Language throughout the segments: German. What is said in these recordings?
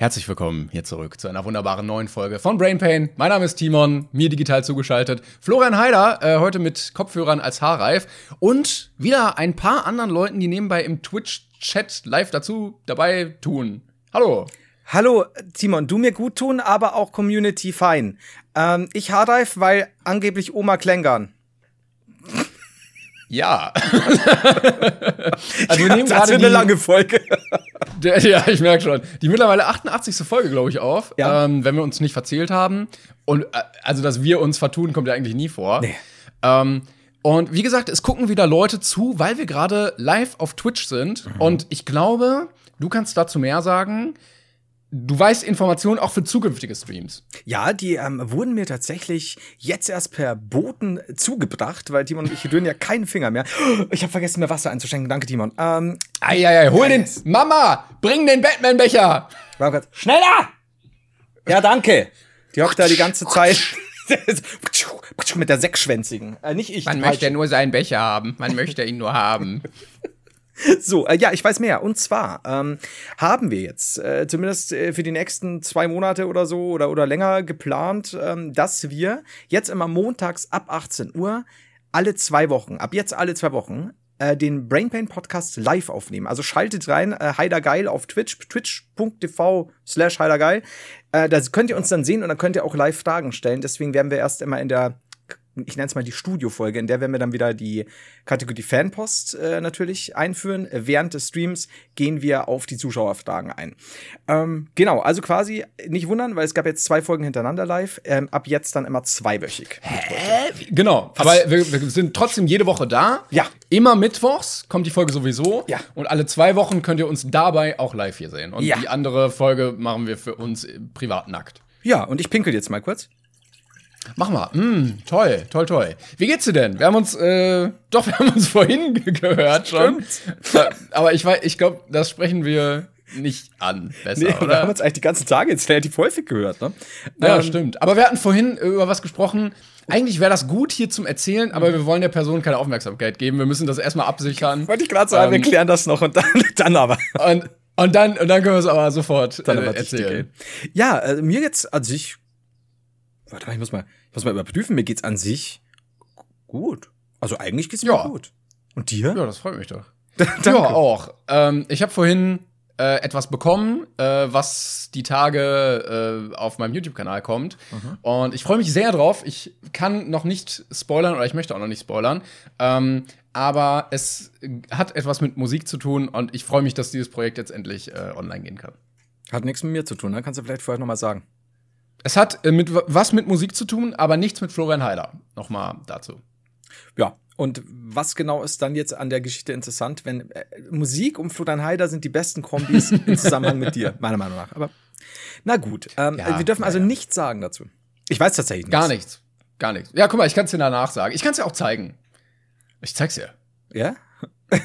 Herzlich willkommen hier zurück zu einer wunderbaren neuen Folge von Brain Pain. Mein Name ist Timon, mir digital zugeschaltet. Florian Heider, äh, heute mit Kopfhörern als Haarreif und wieder ein paar anderen Leuten, die nebenbei im Twitch-Chat live dazu dabei tun. Hallo. Hallo, Timon, du mir gut tun, aber auch Community fein. Ähm, ich Harddive, weil angeblich Oma Klängern. Ja. also wir nehmen gerade eine lange Folge. Der, ja, ich merke schon. Die mittlerweile 88. Folge, glaube ich, auf, ja. ähm, wenn wir uns nicht verzählt haben. Und äh, also, dass wir uns vertun, kommt ja eigentlich nie vor. Nee. Ähm, und wie gesagt, es gucken wieder Leute zu, weil wir gerade live auf Twitch sind. Mhm. Und ich glaube, du kannst dazu mehr sagen. Du weißt Informationen auch für zukünftige Streams. Ja, die ähm, wurden mir tatsächlich jetzt erst per Boten zugebracht, weil Timon und ich rühren ja keinen Finger mehr. Ich habe vergessen, mir Wasser einzuschenken. Danke, Timon. Ähm, Eieiei, hol den. Mama, bring den Batman-Becher. Schneller! Ja, danke. Die hockt da die ganze Zeit. mit der sechsschwänzigen. Äh, nicht ich. Man möchte nur seinen Becher haben. Man möchte ihn nur haben. So, äh, ja, ich weiß mehr. Und zwar ähm, haben wir jetzt äh, zumindest äh, für die nächsten zwei Monate oder so oder, oder länger geplant, ähm, dass wir jetzt immer montags ab 18 Uhr alle zwei Wochen, ab jetzt alle zwei Wochen, äh, den Brainpain Podcast live aufnehmen. Also schaltet rein, äh, Heidergeil auf Twitch, twitch.tv slash Heidergeil. Äh, da könnt ihr uns dann sehen und dann könnt ihr auch live Fragen stellen. Deswegen werden wir erst immer in der ich nenne es mal die Studiofolge, in der werden wir dann wieder die Kategorie Fanpost äh, natürlich einführen. Während des Streams gehen wir auf die Zuschauerfragen ein. Ähm, genau, also quasi nicht wundern, weil es gab jetzt zwei Folgen hintereinander live. Ähm, ab jetzt dann immer zweiwöchig. Hä? Genau, Was? aber wir, wir, sind trotzdem jede Woche da. Ja. Immer mittwochs kommt die Folge sowieso. Ja. Und alle zwei Wochen könnt ihr uns dabei auch live hier sehen. Und ja. die andere Folge machen wir für uns privat nackt. Ja, und ich pinkel jetzt mal kurz. Mach mal. Mm, toll, toll, toll. Wie geht's dir denn? Wir haben uns, äh, doch, wir haben uns vorhin gehört schon. Stimmt. Aber ich weiß, ich glaube, das sprechen wir nicht an. Besser, nee, oder? Wir haben uns eigentlich die ganzen Tage jetzt relativ häufig gehört, ne? Ja, ähm, stimmt. Aber wir hatten vorhin über was gesprochen. Eigentlich wäre das gut hier zum Erzählen, aber wir wollen der Person keine Aufmerksamkeit geben. Wir müssen das erstmal absichern. Wollte ich gerade sagen, ähm, wir klären das noch und dann, dann aber. Und, und, dann, und dann können wir es aber sofort äh, erzählen. Ja, äh, mir jetzt an sich. Warte mal, ich muss mal. Ich muss mal überprüfen, mir geht's an sich gut. Also eigentlich geht's mir ja. gut. Und dir? Ja, das freut mich doch. ja, auch. Ähm, ich habe vorhin äh, etwas bekommen, äh, was die Tage äh, auf meinem YouTube-Kanal kommt. Mhm. Und ich freue mich sehr drauf. Ich kann noch nicht spoilern oder ich möchte auch noch nicht spoilern. Ähm, aber es hat etwas mit Musik zu tun und ich freue mich, dass dieses Projekt jetzt endlich äh, online gehen kann. Hat nichts mit mir zu tun, ne? Kannst du vielleicht vorher noch mal sagen. Es hat äh, mit, was mit Musik zu tun, aber nichts mit Florian Heider. Nochmal dazu. Ja, und was genau ist dann jetzt an der Geschichte interessant, wenn äh, Musik und Florian Heider sind die besten Kombis im Zusammenhang mit dir, meiner Meinung nach. Aber na gut, ähm, ja, wir dürfen also ja. nichts sagen dazu. Ich weiß tatsächlich nichts. Gar nichts. Gar nichts. Ja, guck mal, ich kann es dir danach sagen. Ich kann es dir auch zeigen. Ich zeig's dir. Ja?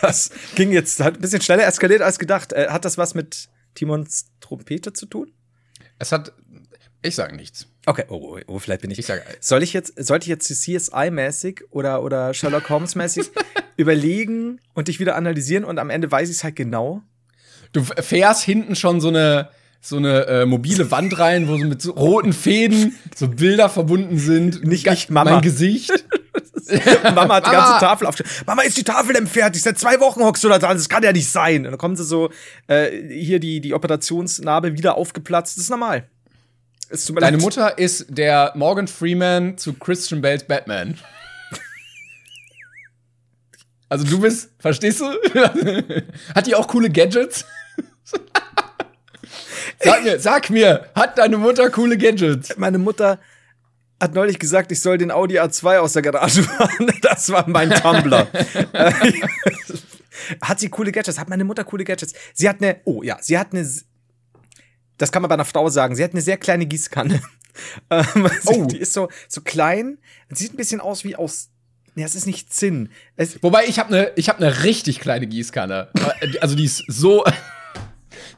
das ging jetzt hat ein bisschen schneller eskaliert als gedacht. Äh, hat das was mit Timons Trompete zu tun? Es hat. Ich sage nichts. Okay, oh, oh, oh, vielleicht bin ich. Ich sage. Soll ich jetzt, sollte ich jetzt CSI-mäßig oder, oder Sherlock Holmes-mäßig überlegen und dich wieder analysieren und am Ende weiß ich es halt genau? Du fährst hinten schon so eine, so eine äh, mobile Wand rein, wo so mit so roten Fäden so Bilder verbunden sind. Nicht, nicht Mama. Mein Gesicht. Mama hat die ganze Tafel aufgestellt. Mama, ist die Tafel denn fertig? Seit zwei Wochen hockst du da dran. Das kann ja nicht sein. Und dann kommen sie so, äh, hier die, die Operationsnarbe wieder aufgeplatzt. Das ist normal. Deine leid. Mutter ist der Morgan Freeman zu Christian Bales Batman. Also du bist, verstehst du? Hat die auch coole Gadgets? sag mir, sag mir, hat deine Mutter coole Gadgets? Meine Mutter hat neulich gesagt, ich soll den Audi A2 aus der Garage fahren. Das war mein Tumblr. Hat sie coole Gadgets? Hat meine Mutter coole Gadgets? Sie hat eine, oh ja, sie hat eine, das kann man bei einer Frau sagen, sie hat eine sehr kleine Gießkanne. Ähm, oh. Die ist so, so klein, sieht ein bisschen aus wie aus ja, es ist nicht Zinn. Es Wobei ich habe eine ich habe eine richtig kleine Gießkanne. also die ist so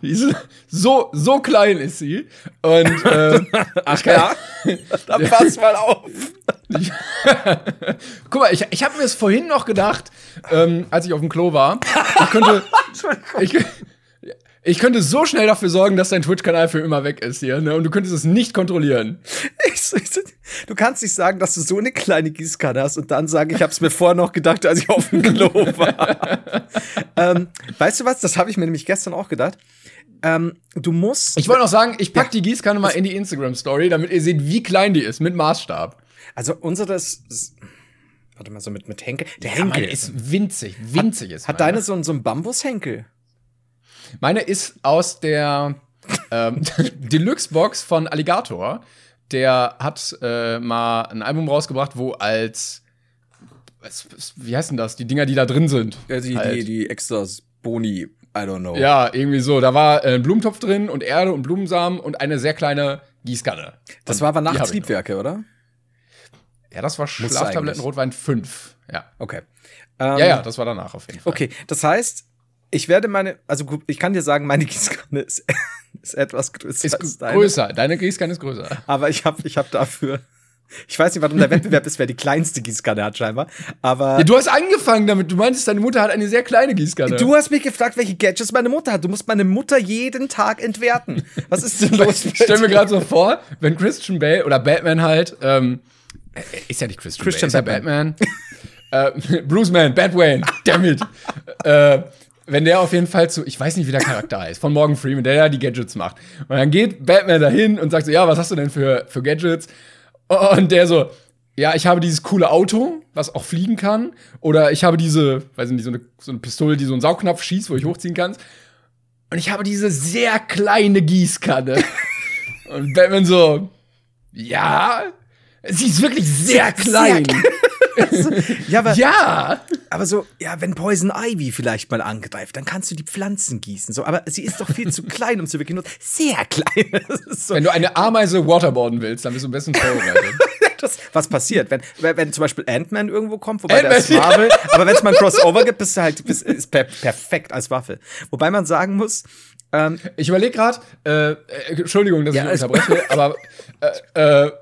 ist so so klein ist sie und äh, Ach ja. Dann pass mal auf. Guck mal, ich, ich habe mir das vorhin noch gedacht, ähm, als ich auf dem Klo war. Ich könnte, ich, ich könnte so schnell dafür sorgen, dass dein Twitch-Kanal für immer weg ist hier, ne? Und du könntest es nicht kontrollieren. du kannst nicht sagen, dass du so eine kleine Gießkanne hast und dann sagen, ich habe es mir vorher noch gedacht, als ich auf dem Klo war. ähm, weißt du was? Das habe ich mir nämlich gestern auch gedacht. Ähm, du musst. Ich wollte noch sagen, ich pack ja. die Gießkanne mal in die Instagram-Story, damit ihr seht, wie klein die ist, mit Maßstab. Also unsere ist. Warte mal, so mit, mit Henkel. Der ja, Henkel ist winzig, winzig hat, ist. Hat deine so, so einen Bambushenkel? Meine ist aus der ähm, Deluxe-Box von Alligator. Der hat äh, mal ein Album rausgebracht, wo als wie heißt denn das? Die Dinger, die da drin sind. Ja, die, halt. die, die Extras, Boni, I don't know. Ja, irgendwie so. Da war äh, ein Blumentopf drin und Erde und Blumensamen und eine sehr kleine Gießkanne. Das war aber nachts Triebwerke, oder? Ja, das war Schlaftabletten Rotwein 5. Ja. Okay. Ähm, ja, ja, das war danach auf jeden Fall. Okay, das heißt, ich werde meine, also ich kann dir sagen, meine Gießkanne ist, ist etwas größer. Ist als deine. größer, deine Gießkanne ist größer. Aber ich habe ich hab dafür, ich weiß nicht, warum der Wettbewerb ist, wer die kleinste Gießkanne hat scheinbar. Aber ja, du hast angefangen damit. Du meintest, deine Mutter hat eine sehr kleine Gießkanne. Du hast mich gefragt, welche Gadgets meine Mutter hat. Du musst meine Mutter jeden Tag entwerten. Was ist denn los? ich stell mir gerade so vor, wenn Christian Bale oder Batman halt, ähm, ist ja nicht Christian, Christian Bale, ist Batman. Ja Batman. äh, Bruceman, Batwayne, dammit. äh, wenn der auf jeden Fall zu, ich weiß nicht, wie der Charakter heißt, von Morgan Freeman, der ja die Gadgets macht. Und dann geht Batman dahin und sagt so, ja, was hast du denn für, für Gadgets? Und der so, ja, ich habe dieses coole Auto, was auch fliegen kann. Oder ich habe diese, weiß nicht, so eine, so eine Pistole, die so einen Saugnapf schießt, wo ich hochziehen kann. Und ich habe diese sehr kleine Gießkanne. und Batman so, ja, sie ist wirklich sehr klein. Sehr ja, aber, ja. Aber so, ja, wenn Poison Ivy vielleicht mal angreift, dann kannst du die Pflanzen gießen. So, aber sie ist doch viel zu klein, um zu wirklich nur sehr klein. So. Wenn du eine Ameise waterboarden willst, dann bist du am besten vorbereitet. das, was passiert, wenn, wenn zum Beispiel Ant-Man irgendwo kommt, wobei der ist Marvel, aber wenn es mal ein Crossover gibt, bist du halt bist, ist per, perfekt als Waffe. Wobei man sagen muss, ähm, ich überlege gerade, äh, äh, Entschuldigung, dass ja, ich unterbreche, aber äh, äh,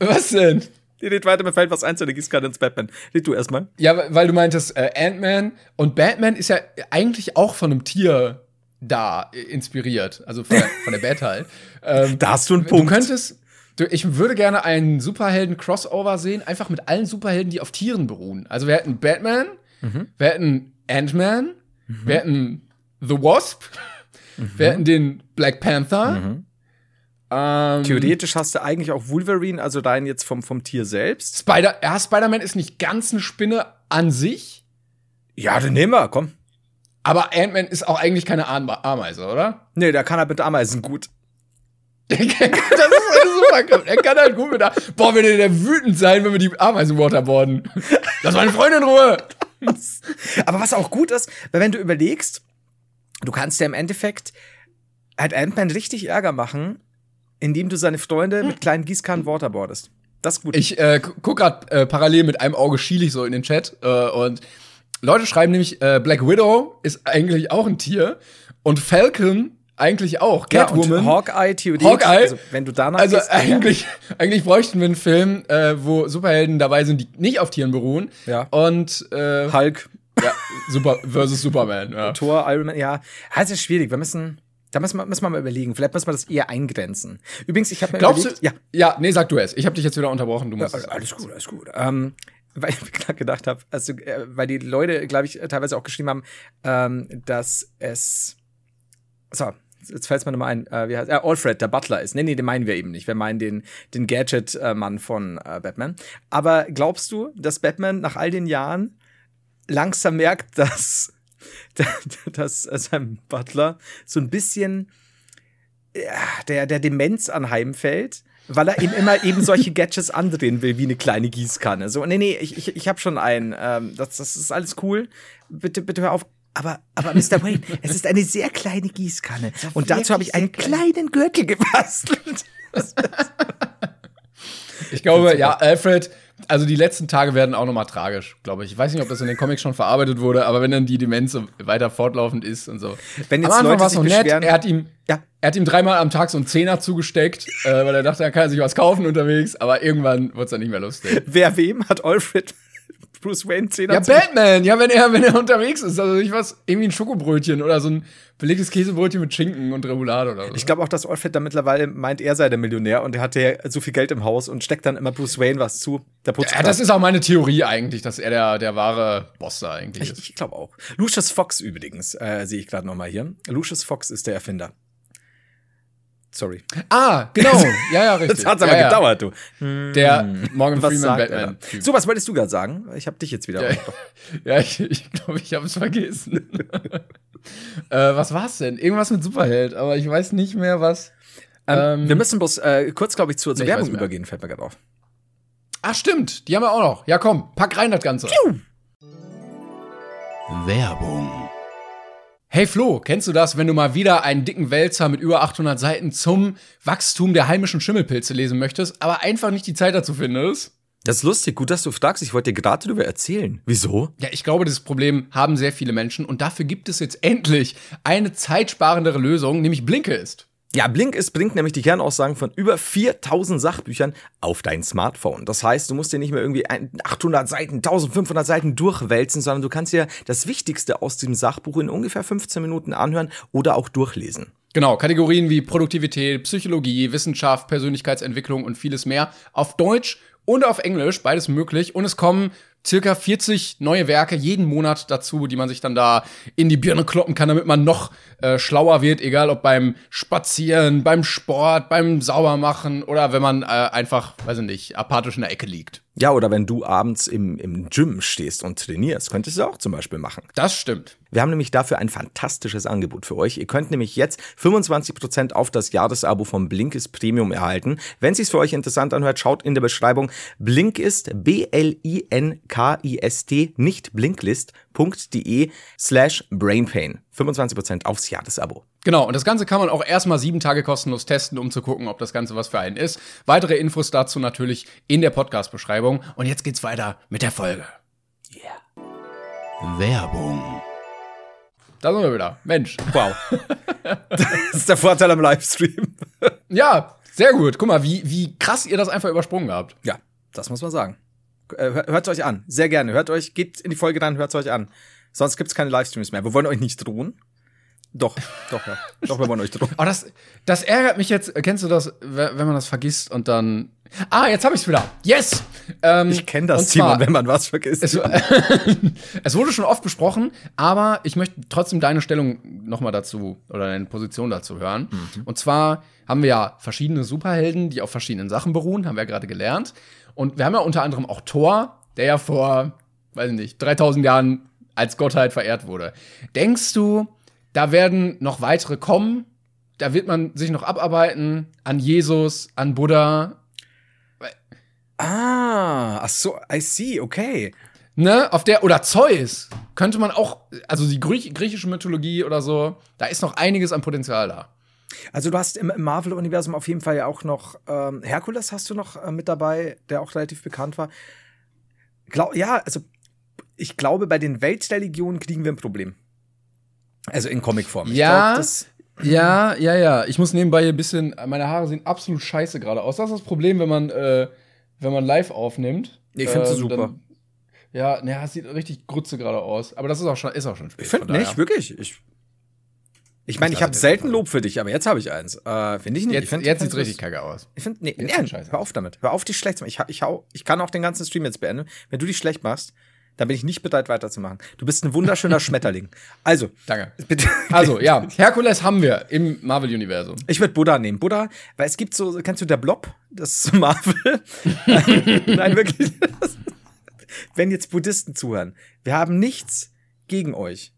was denn? Die redet weiter, mir fällt was ein zu der Gießkanne ins Batman. Red du erstmal. Ja, weil du meintest, äh, Ant-Man und Batman ist ja eigentlich auch von einem Tier da äh, inspiriert. Also von der, von der Bat halt. Ähm, da hast du einen Punkt. Du könntest, du, ich würde gerne einen Superhelden-Crossover sehen, einfach mit allen Superhelden, die auf Tieren beruhen. Also wir hätten Batman, mhm. wir hätten Ant-Man, mhm. wir hätten The Wasp, mhm. wir hätten den Black Panther. Mhm. Ähm, Theoretisch hast du eigentlich auch Wolverine, also dein jetzt vom, vom Tier selbst. Spider, ja, Spider-Man ist nicht ganz eine Spinne an sich. Ja, dann nehmen wir, komm. Aber Ant-Man ist auch eigentlich keine Ameise, oder? Nee, der kann halt mit Ameisen gut. das ist eine super. Er kann halt gut mit Ameisen. Boah, würde der wütend sein, wenn wir die Ameisen waterboarden. Lass meine Freundin in Ruhe. Aber was auch gut ist, weil wenn du überlegst, du kannst ja im Endeffekt halt Ant-Man richtig Ärger machen, indem du seine Freunde mit kleinen Gießkannen waterboardest. Das ist gut. Ich äh, guck grad äh, parallel mit einem Auge schiel ich so in den Chat äh, und Leute schreiben nämlich, äh, Black Widow ist eigentlich auch ein Tier und Falcon eigentlich auch. Catwoman. Ja, Hawkeye theoretisch. Hawkeye. Also, wenn du danach Also gehst, eigentlich, ja. eigentlich bräuchten wir einen Film, äh, wo Superhelden dabei sind, die nicht auf Tieren beruhen. Ja. Und äh, Hulk. Ja, Super versus Superman. Ja. Thor, Iron Man. Ja, das ist schwierig. Wir müssen da müssen wir, müssen wir mal überlegen. Vielleicht müssen wir das eher eingrenzen. Übrigens, ich habe mir Glaubst überlegt, du? Ja. ja, nee, sag du es. Ich habe dich jetzt wieder unterbrochen. Du musst ja, alles gut, alles gut. Ähm, weil ich gerade gedacht habe, also, äh, weil die Leute, glaube ich, teilweise auch geschrieben haben, ähm, dass es. So, jetzt fällt es mir nochmal ein, äh, wie heißt? Äh, Alfred, der Butler ist. Nee, nee, den meinen wir eben nicht. Wir meinen den, den Gadget-Mann von äh, Batman. Aber glaubst du, dass Batman nach all den Jahren langsam merkt, dass dass sein Butler so ein bisschen der, der Demenz anheimfällt, weil er ihm immer eben solche Gadgets andrehen will, wie eine kleine Gießkanne. So, nee, nee, ich, ich, ich habe schon einen. Ähm, das, das ist alles cool. Bitte, bitte hör auf. aber, aber Mr. Wayne, es ist eine sehr kleine Gießkanne. Und dazu habe ich einen kleinen Gürtel gebastelt. ich glaube, ja, Alfred, also die letzten Tage werden auch nochmal tragisch, glaube ich. Ich weiß nicht, ob das in den Comics schon verarbeitet wurde, aber wenn dann die Demenz so weiter fortlaufend ist und so. Wenn jetzt Leute sich nett, er hat ihm, ja. er hat ihm dreimal am Tag so einen Zehner zugesteckt, äh, weil er dachte, er kann sich was kaufen unterwegs, aber irgendwann wird es dann nicht mehr lustig. Wer wem hat Alfred Bruce Wayne 10 Ja, Batman, ja, wenn er, wenn er unterwegs ist. Also ich was, irgendwie ein Schokobrötchen oder so ein belegtes Käsebrötchen mit Schinken und Remoulade oder so. Ich glaube auch, dass Alfred da mittlerweile meint, er sei der Millionär und er hat ja so viel Geld im Haus und steckt dann immer Bruce Wayne was zu. Der ja, das ist auch meine Theorie eigentlich, dass er der, der wahre Boss da eigentlich ist. Ich, ich glaube auch. Lucius Fox übrigens, äh, sehe ich gerade noch mal hier. Lucius Fox ist der Erfinder. Sorry. Ah, genau. Ja, ja, richtig. das hat aber ja, gedauert, du. Der Morgan was Freeman Batman. So, was wolltest du gerade sagen? Ich habe dich jetzt wieder. Ja, ja ich glaube, ich, glaub, ich habe es vergessen. äh, was war's denn? Irgendwas mit Superheld, aber ich weiß nicht mehr was. Ähm, ähm, wir müssen bloß äh, kurz, glaube ich, zur, zur nee, Werbung übergehen, fällt mir gerade auf. Ach, stimmt. Die haben wir auch noch. Ja, komm, pack rein das Ganze. Piu. Werbung. Hey Flo, kennst du das, wenn du mal wieder einen dicken Wälzer mit über 800 Seiten zum Wachstum der heimischen Schimmelpilze lesen möchtest, aber einfach nicht die Zeit dazu findest? Das ist lustig, gut, dass du fragst. Ich wollte dir gerade darüber erzählen. Wieso? Ja, ich glaube, dieses Problem haben sehr viele Menschen und dafür gibt es jetzt endlich eine zeitsparendere Lösung, nämlich Blinkist. Ja, Blinkist bringt nämlich die Kernaussagen von über 4000 Sachbüchern auf dein Smartphone. Das heißt, du musst dir nicht mehr irgendwie 800 Seiten, 1500 Seiten durchwälzen, sondern du kannst dir das Wichtigste aus diesem Sachbuch in ungefähr 15 Minuten anhören oder auch durchlesen. Genau, Kategorien wie Produktivität, Psychologie, Wissenschaft, Persönlichkeitsentwicklung und vieles mehr auf Deutsch und auf Englisch, beides möglich. Und es kommen circa 40 neue Werke jeden Monat dazu, die man sich dann da in die Birne kloppen kann, damit man noch äh, schlauer wird, egal ob beim Spazieren, beim Sport, beim Saubermachen oder wenn man äh, einfach, weiß ich nicht, apathisch in der Ecke liegt. Ja, oder wenn du abends im, im Gym stehst und trainierst, könntest du auch zum Beispiel machen. Das stimmt. Wir haben nämlich dafür ein fantastisches Angebot für euch. Ihr könnt nämlich jetzt 25% auf das Jahresabo vom Blinkist Premium erhalten. Wenn es sich für euch interessant anhört, schaut in der Beschreibung Blinkist, B-L-I-N-K-I-S-T, nicht blinklist.de slash brainpain. 25% aufs Jahresabo. Genau, und das Ganze kann man auch erstmal sieben Tage kostenlos testen, um zu gucken, ob das Ganze was für einen ist. Weitere Infos dazu natürlich in der Podcast-Beschreibung. Und jetzt geht's weiter mit der Folge. Yeah. Werbung. Da sind wir wieder. Mensch. Wow. das ist der Vorteil am Livestream. ja, sehr gut. Guck mal, wie, wie krass ihr das einfach übersprungen habt. Ja, das muss man sagen. Äh, hört es euch an. Sehr gerne. Hört euch, geht in die Folge rein, hört es euch an. Sonst gibt es keine Livestreams mehr. Wir wollen euch nicht drohen. Doch, doch, ja. Doch, wir wollen euch drohen. Aber das, das ärgert mich jetzt. Kennst du das, wenn man das vergisst und dann. Ah, jetzt habe ich's wieder. Yes! Ähm, ich kenne das, Simon, wenn man was vergisst. Es, es, wurde schon oft besprochen, aber ich möchte trotzdem deine Stellung nochmal dazu oder deine Position dazu hören. Mhm. Und zwar haben wir ja verschiedene Superhelden, die auf verschiedenen Sachen beruhen, haben wir ja gerade gelernt. Und wir haben ja unter anderem auch Thor, der ja vor, weiß ich nicht, 3000 Jahren als Gottheit verehrt wurde. Denkst du, da werden noch weitere kommen? Da wird man sich noch abarbeiten an Jesus, an Buddha. Ah, ach so, I see, okay. Ne, auf der, oder Zeus, könnte man auch, also die griechische Mythologie oder so, da ist noch einiges an Potenzial da. Also du hast im Marvel-Universum auf jeden Fall ja auch noch ähm, Herkules hast du noch äh, mit dabei, der auch relativ bekannt war. Glaub, ja, also ich glaube, bei den Weltreligionen kriegen wir ein Problem. Also in Comicform. Ja, glaub, ja, ja, ja. Ich muss nebenbei ein bisschen, meine Haare sehen absolut scheiße gerade aus. Das ist das Problem, wenn man, äh, wenn man live aufnimmt. Ich finde ähm, super. Dann, ja, naja, es sieht richtig grütze gerade aus. Aber das ist auch schon, ist auch schon spät. Ich finde nicht, wirklich. Ich, ich meine, ich habe selten Lob für dich, aber jetzt habe ich eins. Äh, finde ich nicht. Jetzt, ich find, jetzt richtig kacke aus. Ich finde, nee, nee hör auf damit. Hör auf, dich schlecht zu machen. Ich, ich, hau, ich kann auch den ganzen Stream jetzt beenden. Wenn du dich schlecht machst, dann bin ich nicht bereit weiterzumachen. Du bist ein wunderschöner Schmetterling. Also. Danke. Bitte. Also, ja, Herkules haben wir im Marvel-Universum. Ich würde Buddha nehmen. Buddha, weil es gibt so, kennst du der Blob? Das ist Marvel. Nein, wirklich. Wenn jetzt Buddhisten zuhören, wir haben nichts gegen euch.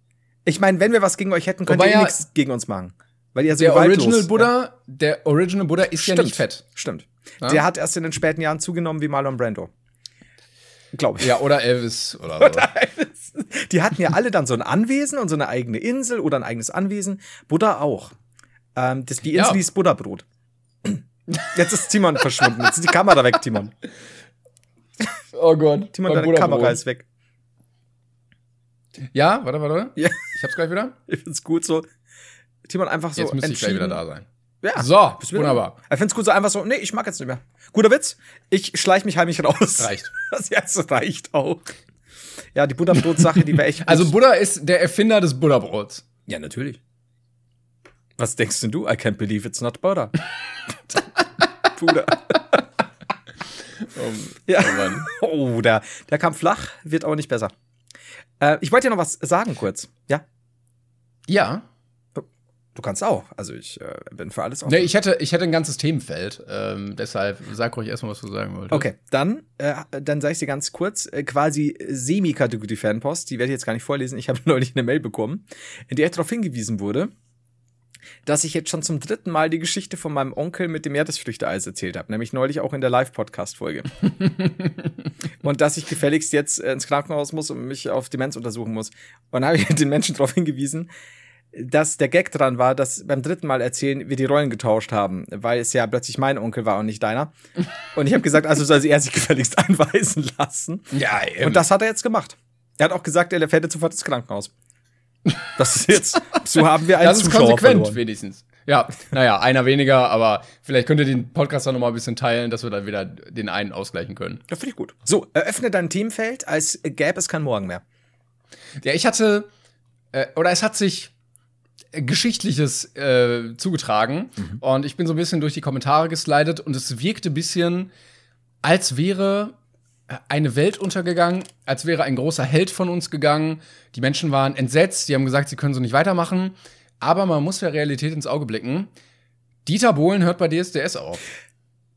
Ich meine, wenn wir was gegen euch hätten, könnt Wobei ihr ja nichts gegen uns machen. Weil ihr so der Original Buddha, ja. der Original Buddha ist Stimmt. ja nicht fett. Stimmt. Ja? Der hat erst in den späten Jahren zugenommen wie Marlon Brando. Glaube ich. Ja, oder Elvis oder so. Oder Elvis. die hatten ja alle dann so ein Anwesen und so eine eigene Insel oder ein eigenes Anwesen. Buddha auch. Ähm, das, die Insel ja. hieß Buddha-Brot. Jetzt ist Timon verschwunden. Jetzt ist die Kamera weg, Timon. Oh Gott. Timon, deine Kamera ist weg. Ja, warte, warte. Ja. Ich hab's gleich wieder. Ich find's gut so. Timon einfach so. Jetzt müsste ich gleich wieder da sein. Ja. So, wunderbar. Ich find's gut so einfach so, nee, ich mag jetzt nicht mehr. Guter Witz. Ich schleich mich heimlich raus. Reicht. Das jetzt reicht auch. Ja, die Buddha-Brot-Sache, die wäre echt. Also Buddha ist der Erfinder des Buddha-Brots. Ja, natürlich. Was denkst denn du? I can't believe it's not butter. Buddha. Oh, ja. oh, Mann. oh der, der kam flach, wird auch nicht besser. Äh, ich wollte dir noch was sagen kurz. Ja? Ja. Du kannst auch. Also ich äh, bin für alles offen. Nee, ich hätte, ich hätte ein ganzes Themenfeld. Ähm, deshalb sag ruhig erstmal, was du sagen wolltest. Okay, dann, äh, dann sage ich dir ganz kurz, äh, quasi Semi-Kategorie-Fanpost, die werde ich jetzt gar nicht vorlesen. Ich habe neulich eine Mail bekommen, in der ich darauf hingewiesen wurde, dass ich jetzt schon zum dritten Mal die Geschichte von meinem Onkel mit dem Meeresfrüchteeis erzählt habe, nämlich neulich auch in der Live-Podcast-Folge. und dass ich gefälligst jetzt ins Krankenhaus muss und mich auf Demenz untersuchen muss. Und dann habe ich den Menschen darauf hingewiesen, dass der Gag dran war, dass beim dritten Mal erzählen wir die Rollen getauscht haben, weil es ja plötzlich mein Onkel war und nicht deiner. Und ich habe gesagt, also soll er sich gefälligst anweisen lassen. Ja, eben. Und das hat er jetzt gemacht. Er hat auch gesagt, er fährt jetzt sofort ins Krankenhaus. Das ist jetzt, so haben wir einen Das ist Zuschauer konsequent, verloren. wenigstens. Ja, naja, einer weniger, aber vielleicht könnt ihr den Podcast dann nochmal ein bisschen teilen, dass wir dann wieder den einen ausgleichen können. Ja, finde ich gut. So, eröffne dein Teamfeld, als gäbe es kein Morgen mehr. Ja, ich hatte, äh, oder es hat sich Geschichtliches äh, zugetragen. Mhm. Und ich bin so ein bisschen durch die Kommentare geslidet und es wirkte ein bisschen, als wäre eine Welt untergegangen, als wäre ein großer Held von uns gegangen. Die Menschen waren entsetzt, die haben gesagt, sie können so nicht weitermachen. Aber man muss der Realität ins Auge blicken. Dieter Bohlen hört bei DSDS auf.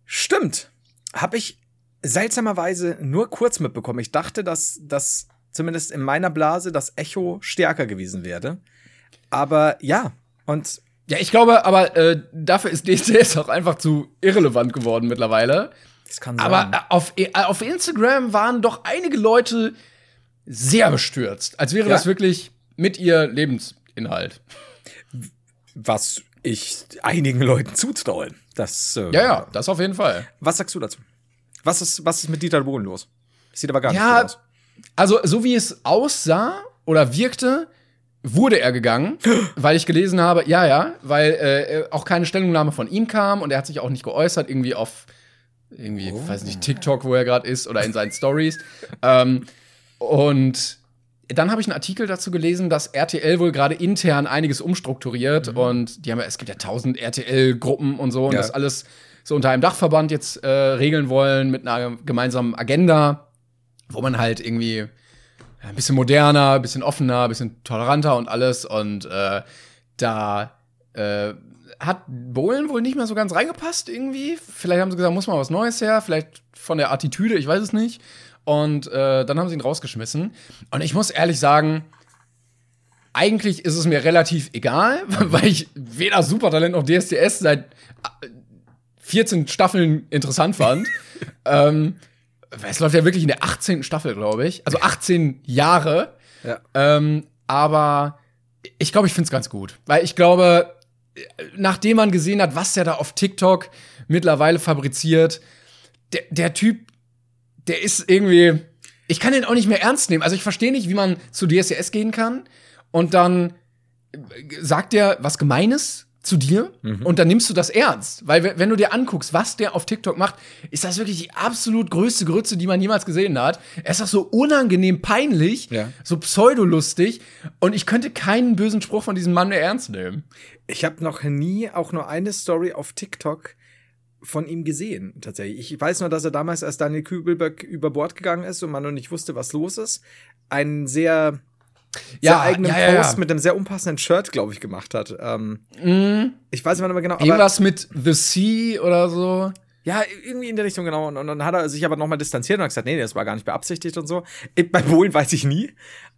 Stimmt. Hab ich seltsamerweise nur kurz mitbekommen. Ich dachte, dass das zumindest in meiner Blase das Echo stärker gewesen wäre. Aber ja, und. Ja, ich glaube, aber äh, dafür ist DCS auch einfach zu irrelevant geworden mittlerweile. Das kann sein. Aber äh, auf, äh, auf Instagram waren doch einige Leute sehr bestürzt, als wäre ja. das wirklich mit ihr Lebensinhalt. Was ich einigen Leuten zutraue. Das, äh, ja, ja, das auf jeden Fall. Was sagst du dazu? Was ist, was ist mit Dieter Bohlen los? sieht aber gar ja, nicht gut aus. Also, so wie es aussah oder wirkte, wurde er gegangen, weil ich gelesen habe, ja, ja, weil äh, auch keine Stellungnahme von ihm kam und er hat sich auch nicht geäußert, irgendwie auf irgendwie, oh. weiß nicht, TikTok, wo er gerade ist oder in seinen Stories. ähm, und dann habe ich einen Artikel dazu gelesen, dass RTL wohl gerade intern einiges umstrukturiert mhm. und die haben ja, es gibt ja tausend RTL-Gruppen und so und ja. das alles so unter einem Dachverband jetzt äh, regeln wollen mit einer gemeinsamen Agenda, wo man halt irgendwie ein bisschen moderner, ein bisschen offener, ein bisschen toleranter und alles. Und äh, da äh, hat Bohlen wohl nicht mehr so ganz reingepasst irgendwie. Vielleicht haben sie gesagt, muss mal was Neues her, vielleicht von der Attitüde, ich weiß es nicht. Und äh, dann haben sie ihn rausgeschmissen. Und ich muss ehrlich sagen, eigentlich ist es mir relativ egal, weil ich weder Supertalent noch DSDS seit 14 äh, Staffeln interessant fand. ähm, es läuft ja wirklich in der 18. Staffel, glaube ich. Also 18 Jahre. Ja. Ähm, aber ich glaube, ich finde es ganz gut. Weil ich glaube, nachdem man gesehen hat, was der da auf TikTok mittlerweile fabriziert, der, der Typ, der ist irgendwie. Ich kann den auch nicht mehr ernst nehmen. Also ich verstehe nicht, wie man zu DSCS gehen kann und dann sagt der was Gemeines zu dir mhm. und dann nimmst du das ernst. Weil, wenn du dir anguckst, was der auf TikTok macht, ist das wirklich die absolut größte Grütze, die man jemals gesehen hat. Er ist auch so unangenehm peinlich, ja. so pseudolustig und ich könnte keinen bösen Spruch von diesem Mann mehr ernst nehmen. Ich habe noch nie auch nur eine Story auf TikTok von ihm gesehen, tatsächlich. Ich weiß nur, dass er damals, als Daniel Kübelberg über Bord gegangen ist und man noch nicht wusste, was los ist, einen sehr ja, eigenen ja, ja, Post mit einem sehr unpassenden Shirt, glaube ich, gemacht hat. Ähm, mm. Ich weiß nicht mehr genau. Irgendwas mit The Sea oder so. Ja, irgendwie in der Richtung, genau. Und, und dann hat er sich aber nochmal distanziert und hat gesagt, nee, das war gar nicht beabsichtigt und so. Bei Bohlen weiß ich nie.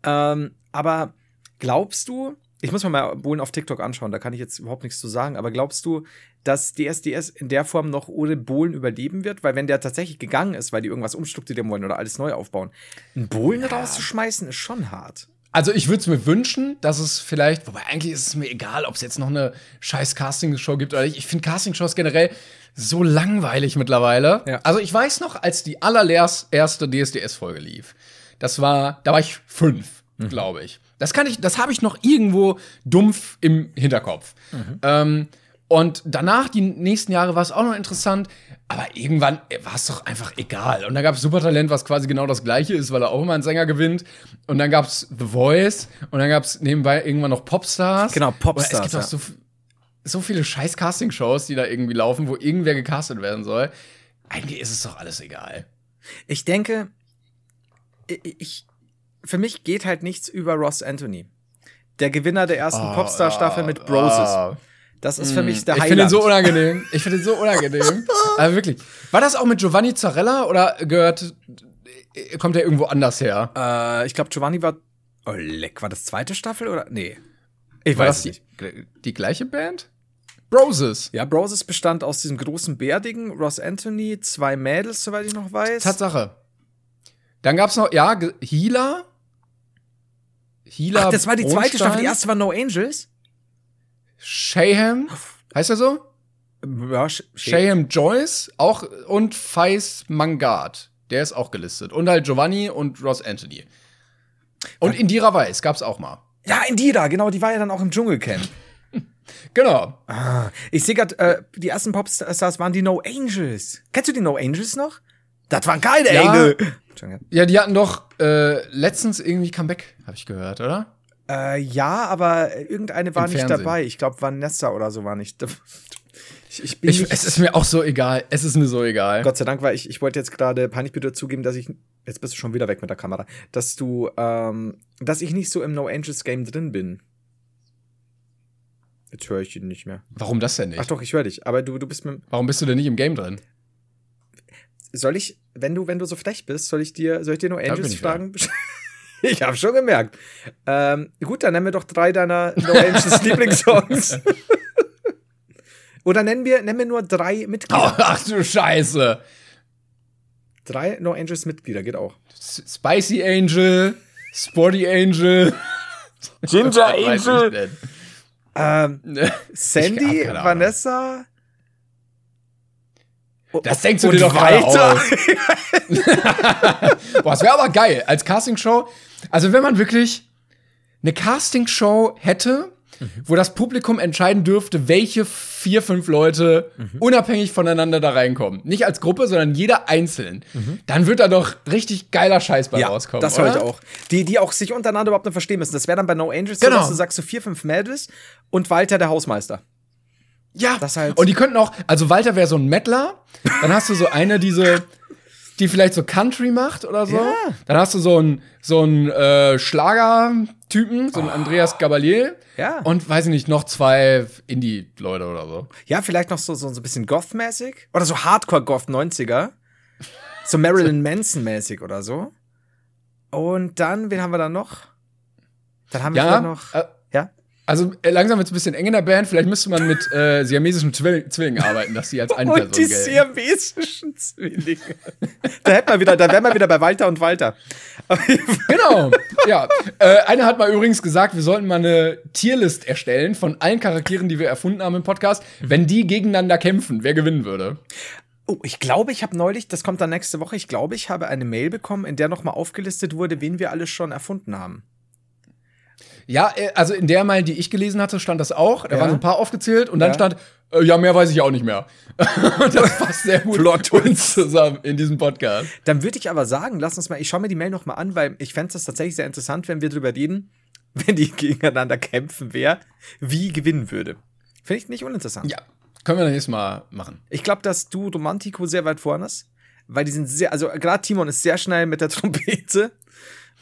Ähm, aber glaubst du, ich muss mir mal Bohlen auf TikTok anschauen, da kann ich jetzt überhaupt nichts zu sagen, aber glaubst du, dass DSDS in der Form noch ohne Bohlen überleben wird? Weil wenn der tatsächlich gegangen ist, weil die irgendwas umstrukturieren wollen oder alles neu aufbauen, ein Bohlen ja. rauszuschmeißen ist schon hart. Also ich würde es mir wünschen, dass es vielleicht, wobei eigentlich ist es mir egal, ob es jetzt noch eine scheiß Castingshow gibt oder nicht. Ich finde Castingshows generell so langweilig mittlerweile. Ja. Also ich weiß noch, als die allererste DSDS-Folge lief, das war, da war ich fünf, mhm. glaube ich. Das kann ich, das habe ich noch irgendwo dumpf im Hinterkopf. Mhm. Ähm, und danach, die nächsten Jahre, war es auch noch interessant. Aber irgendwann war es doch einfach egal. Und dann gab es Supertalent, was quasi genau das gleiche ist, weil er auch immer einen Sänger gewinnt. Und dann gab es The Voice. Und dann gab es nebenbei irgendwann noch Popstars. Genau, Popstars. es gibt auch so, so viele scheiß Casting-Shows, die da irgendwie laufen, wo irgendwer gecastet werden soll. Eigentlich ist es doch alles egal. Ich denke, ich, für mich geht halt nichts über Ross Anthony. Der Gewinner der ersten oh, Popstar-Staffel mit Broses. Oh. Das ist für mich der Highlight. Ich finde ihn so unangenehm. Ich finde ihn so unangenehm. Aber wirklich. War das auch mit Giovanni Zarella oder gehört, kommt er irgendwo anders her? Äh, ich glaube, Giovanni war, oh leck, war das zweite Staffel oder? Nee. Ich war weiß das nicht. Die, die gleiche Band? Broses. Ja, Broses bestand aus diesem großen Bärdigen, Ross Anthony, zwei Mädels, soweit ich noch weiß. Tatsache. Dann gab's noch, ja, Healer. Healer. Ach, das war die Bronstein. zweite Staffel. Die erste war No Angels. Shayham, heißt er so? Ja, Sh Shayham Joyce auch und Faiz Mangard. Der ist auch gelistet. Und halt Giovanni und Ross Anthony. Und Indira Weiss gab's auch mal. Ja, Indira, genau, die war ja dann auch im Dschungelcamp. genau. Ah, ich sehe gerade, äh, die ersten Popstars waren die No Angels. Kennst du die No Angels noch? Das waren geile ja, Engel. Ja, die hatten doch äh, letztens irgendwie Comeback, habe ich gehört, oder? Äh, ja, aber irgendeine war Im nicht Fernsehen. dabei. Ich glaube, Vanessa oder so war nicht. Ich, ich bin ich, nicht, es ist mir auch so egal. Es ist mir so egal. Gott sei Dank, weil ich, ich wollte jetzt gerade peinlich bitte zugeben, dass ich. Jetzt bist du schon wieder weg mit der Kamera. Dass du, ähm, dass ich nicht so im No Angels Game drin bin. Jetzt höre ich ihn nicht mehr. Warum das denn nicht? Ach doch, ich höre dich. Aber du, du bist mit. Warum bist du denn nicht im Game drin? Soll ich, wenn du, wenn du so frech bist, soll ich dir, soll ich dir No Angels fragen? Ich habe schon gemerkt. Ähm, gut, dann nennen wir doch drei deiner No Angels Lieblingssongs. Oder nennen wir, nennen wir nur drei Mitglieder. Oh, ach du Scheiße. Drei No Angels Mitglieder geht auch. Spicy Angel, Sporty Angel, Ginger Angel, ähm, Sandy, Vanessa. Das denkst du dir doch weiter. Boah, es wäre aber geil als Castingshow. Also wenn man wirklich eine Castingshow hätte, mhm. wo das Publikum entscheiden dürfte, welche vier, fünf Leute mhm. unabhängig voneinander da reinkommen. Nicht als Gruppe, sondern jeder einzeln. Mhm. Dann wird da doch richtig geiler Scheiß bei ja, rauskommen. Das höre ich auch. Die, die auch sich untereinander überhaupt nicht verstehen müssen. Das wäre dann bei No Angels genau. so, dass du sagst, so vier, fünf Mädels und Walter der Hausmeister. Ja, das halt und die könnten auch, also Walter wäre so ein Mettler, dann hast du so eine, diese, die vielleicht so Country macht oder so. Ja. Dann hast du so einen so einen äh, Schlager-Typen, so einen oh. Andreas Gabalier. Ja. Und weiß ich nicht, noch zwei Indie-Leute oder so. Ja, vielleicht noch so, so, so ein bisschen Goth-mäßig. Oder so Hardcore-Goth 90er. So Marilyn Manson-mäßig oder so. Und dann, wen haben wir da noch? Dann haben wir ja, noch. Äh, also äh, langsam wird es ein bisschen eng in der Band. Vielleicht müsste man mit äh, siamesischen Zwill Zwillingen arbeiten, dass sie als eine Person und die gelten. siamesischen Zwillinge. da hätten wir wieder, da wären wir wieder bei Walter und Walter. genau. Ja. Äh, einer hat mal übrigens gesagt, wir sollten mal eine Tierlist erstellen von allen Charakteren, die wir erfunden haben im Podcast, wenn die gegeneinander kämpfen, wer gewinnen würde. Oh, ich glaube, ich habe neulich, das kommt dann nächste Woche, ich glaube, ich habe eine Mail bekommen, in der nochmal aufgelistet wurde, wen wir alles schon erfunden haben. Ja, äh, also in der Mail, die ich gelesen hatte, stand das auch. Da ja. waren so ein paar aufgezählt und dann ja. stand, äh, ja, mehr weiß ich auch nicht mehr. das passt sehr gut Plot uns zusammen in diesem Podcast. Dann würde ich aber sagen, lass uns mal, ich schaue mir die Mail noch mal an, weil ich fände es tatsächlich sehr interessant, wenn wir darüber reden, wenn die gegeneinander kämpfen, wer wie gewinnen würde. Finde ich nicht uninteressant. Ja, können wir nächstes Mal machen. Ich glaube, dass du Romantico sehr weit vorne ist, weil die sind sehr, also gerade Timon ist sehr schnell mit der Trompete.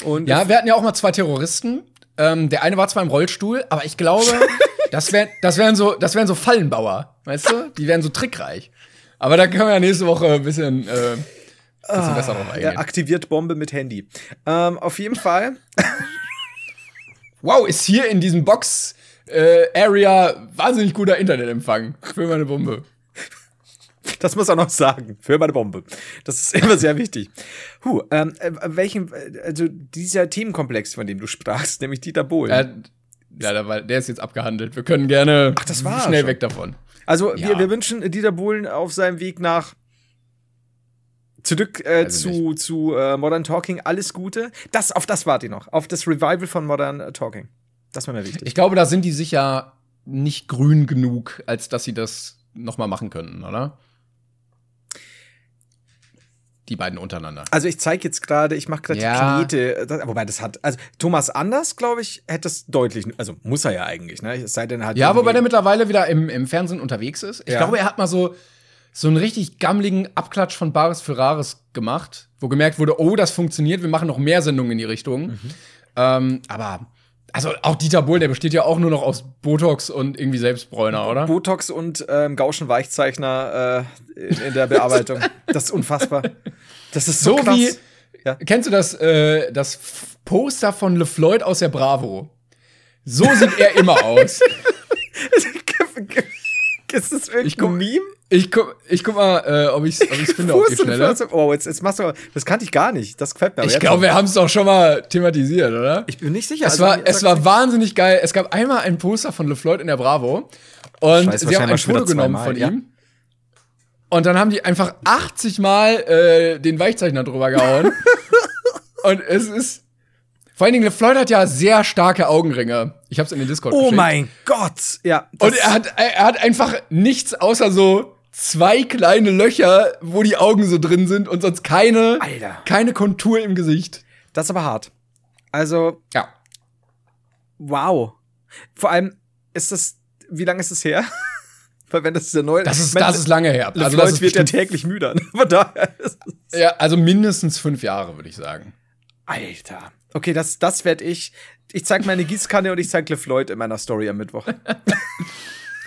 Und ja, wir hatten ja auch mal zwei Terroristen ähm, der eine war zwar im Rollstuhl, aber ich glaube, das wären, das wären so, das wären so Fallenbauer, weißt du? Die wären so trickreich. Aber da können wir ja nächste Woche ein bisschen, äh, bisschen ah, besser drauf eingehen. Er aktiviert Bombe mit Handy. Ähm, auf jeden Fall. Wow, ist hier in diesem Box-Area äh, wahnsinnig guter Internetempfang für meine Bombe. Das muss er noch sagen. Für meine Bombe. Das ist immer sehr wichtig. Huh, ähm, äh, welchen, also dieser Themenkomplex, von dem du sprachst, nämlich Dieter Bohlen. Äh, ja, der, der ist jetzt abgehandelt. Wir können gerne Ach, das war schnell schon. weg davon. Also, Ja. wir, wir wünschen Dieter Bohlen auf seinem Weg nach zurück äh, Also zu, zu äh, Modern Talking alles Gute. Das, auf das warte ich noch. Auf das Revival von Modern äh, Talking. Das war mir wichtig. Ich glaube, da sind die sicher nicht grün genug, als dass sie das noch mal machen könnten, oder? Die beiden untereinander. Also ich zeige jetzt gerade, ich mache gerade Ja. die Knete, wobei das hat, also Thomas Anders, glaube ich, hätte es deutlich, also muss er ja eigentlich, ne? Es sei denn, hat Ja, wobei der mittlerweile wieder im, im Fernsehen unterwegs ist. Ich Ja. glaube, er hat mal so, so einen richtig gammeligen Abklatsch von Baris Ferraris gemacht, wo gemerkt wurde, oh, das funktioniert, wir machen noch mehr Sendungen in die Richtung. Mhm. Ähm, aber, also auch Dieter Bohlen, der besteht ja auch nur noch aus Botox und irgendwie Selbstbräuner, oder? Botox und ähm, Gauschen Weichzeichner äh, in, in der Bearbeitung. das ist unfassbar. Das ist so, So krass. wie, Ja. kennst du das, äh, das Poster von LeFloid aus der Bravo? So sieht er immer aus. ist das irgendein Ich guck- Meme? Ich guck, ich guck mal, äh, ob ich's, ob ich's finde auf die Schnelle. Oh, jetzt, jetzt machst du, das kannte ich gar nicht. Das gefällt mir. Ich glaube, wir haben es doch schon mal thematisiert, oder? ich bin nicht sicher. Es Also, war, es war wahnsinnig geil. Es gab einmal ein Poster von LeFloid in der Bravo. Und weiß sie haben ein Foto genommen von ja. ihm. Und dann haben die einfach 80 Mal äh, den Weichzeichner drüber gehauen. und es ist. Vor allen Dingen, LeFloid hat ja sehr starke Augenringe. Ich hab's in den Discord Oh geschickt. mein Gott. Ja. das- Und er hat, er hat einfach nichts außer so zwei kleine Löcher, wo die Augen so drin sind und sonst keine, Alter. keine Kontur im Gesicht. das ist aber hart. Also, Ja. wow. Vor allem ist das, wie lange ist es her? Weil wenn das der neue. Das ist, das ist lange her. LeFloid Also das ist wird ja täglich müder. Es Ja, also mindestens fünf Jahre, würde ich sagen. Alter. Okay, das, das werd ich. Ich zeig meine Gießkanne und ich zeig LeFloid in meiner Story am Mittwoch.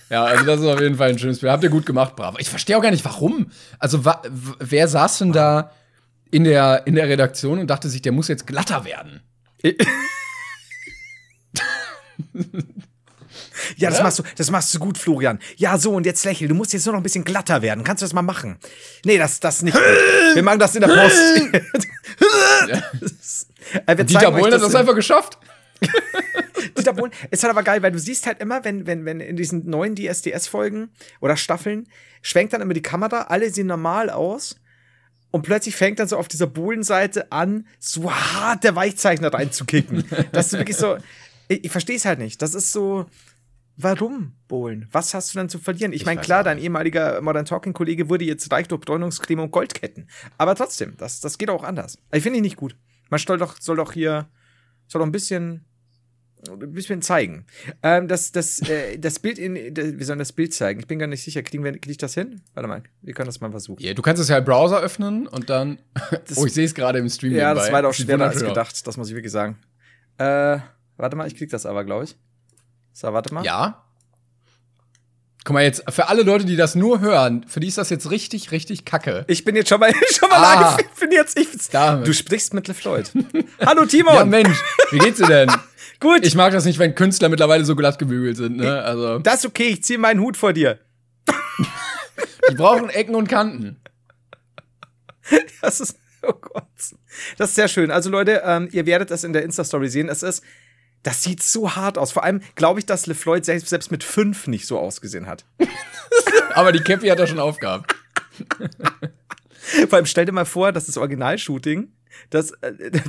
Ja, also das ist auf jeden Fall ein schönes Spiel. Habt ihr gut gemacht, bravo. Ich verstehe auch gar nicht, warum. Also, wa wer saß denn da in der, in der Redaktion und dachte sich, der muss jetzt glatter werden? Ja, das Oder? machst du, das machst du gut, Florian. Ja, so, und jetzt lächel. Du musst jetzt nur noch ein bisschen glatter werden. Kannst du das mal machen? Nee, das, das nicht. Wir machen das in der Post. Äh, wir Dieter Bohlen hat das in- einfach geschafft. Dieter Bohlen. Es hat aber geil, weil du siehst halt immer, wenn, wenn, wenn in diesen neuen DSDS-Folgen oder Staffeln, schwenkt dann immer die Kamera, alle sehen normal aus. Und plötzlich fängt dann so auf dieser Bohlen-Seite an, so hart der Weichzeichner reinzukicken. Das ist wirklich so. Ich, ich verstehe es halt nicht. Das ist so. Warum, Bohlen? Was hast du dann zu verlieren? Ich, Ich meine, klar, dein ehemaliger Modern Talking-Kollege wurde jetzt reich durch Bräunungscreme und Goldketten. Aber trotzdem, das, das geht auch anders. Ich finde ich nicht gut. Man soll doch, soll doch hier, soll doch ein bisschen, ein bisschen zeigen. Ähm, das, das, äh, das Bild in, wir sollen das Bild zeigen. Ich bin gar nicht sicher. Kriegen wir, krieg ich das hin? Warte mal, wir können das mal versuchen. Ja, du kannst es ja im Browser öffnen und dann. oh, ich sehe es gerade im Stream. Ja, das nebenbei. war doch schwerer als gedacht. Das muss ich wirklich sagen. Äh, warte mal, ich krieg das aber, glaube ich. So, warte mal. Ja. Guck mal jetzt, für alle Leute, die das nur hören, für die ist das jetzt richtig, richtig kacke. Ich bin jetzt schon mal, schon mal Ah. live. Ich bin jetzt, ich, Damit. du sprichst mit LeFloid. Hallo Timon. Ja, Mensch, wie geht's dir denn? Gut. Ich mag das nicht, wenn Künstler mittlerweile so glatt gebügelt sind, ne? Also, das ist okay. Ich ziehe meinen Hut vor dir. die brauchen Ecken und Kanten. Das ist, oh Gott. Das ist sehr schön. Also Leute, ähm, ihr werdet das in der Insta-Story sehen. Es ist, das sieht so hart aus. Vor allem glaube ich, dass LeFloid selbst, selbst mit fünf nicht so ausgesehen hat. Aber die Cappy hat er schon aufgehabt. Vor allem stell dir mal vor, dass das Original-Shooting, das,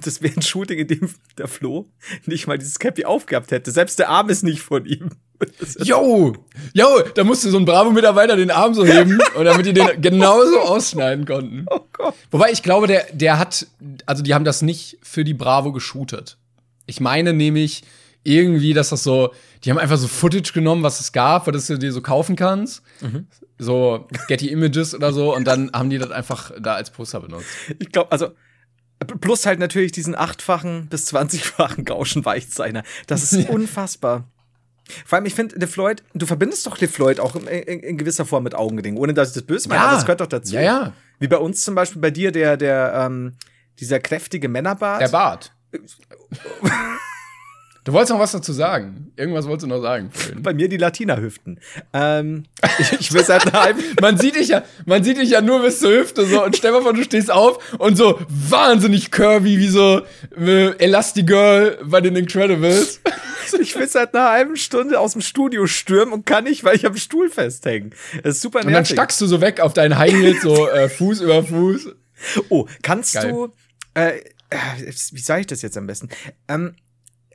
das wäre ein Shooting, in dem der Flo nicht mal dieses Cappy aufgehabt hätte. Selbst der Arm ist nicht von ihm. Yo, yo, da musste so ein Bravo-Mitarbeiter den Arm so heben und damit die den genauso ausschneiden konnten. Oh Gott. Wobei ich glaube, der, der hat, also die haben das nicht für die Bravo geshootet. Ich meine nämlich irgendwie, dass das so, die haben einfach so Footage genommen, was es gab, was du dir so kaufen kannst. So Getty Images oder so und dann haben die das einfach da als Poster benutzt. Ich glaube, also plus halt natürlich diesen achtfachen bis zwanzigfachen Gauschen Weichzeichner. Das ist unfassbar. Vor allem, ich finde, LeFloid, du verbindest doch LeFloid auch in, in, in gewisser Form mit Augenringen, ohne dass ich das böse meine, Ja. aber das gehört doch dazu. Ja, ja. Wie bei uns zum Beispiel bei dir, der, der, ähm, dieser kräftige Männerbart. Der Bart. Du wolltest noch was dazu sagen. Irgendwas wolltest du noch sagen. Vorhin. Bei mir die Latina-Hüften. Ähm, ich, ich will seit halben man sieht dich ja, man sieht dich ja nur bis zur Hüfte so und stell mal vor, du stehst auf und so wahnsinnig curvy wie so äh, Elastigirl bei den Incredibles. ich will seit einer halben Stunde aus dem Studio stürmen und kann nicht, weil ich am Stuhl festhänge. Das ist super nervig. Und dann stackst du so weg auf deinen High Heels, so äh, Fuß über Fuß. Oh, kannst Geil. du, äh wie sage ich das jetzt am besten? Ähm,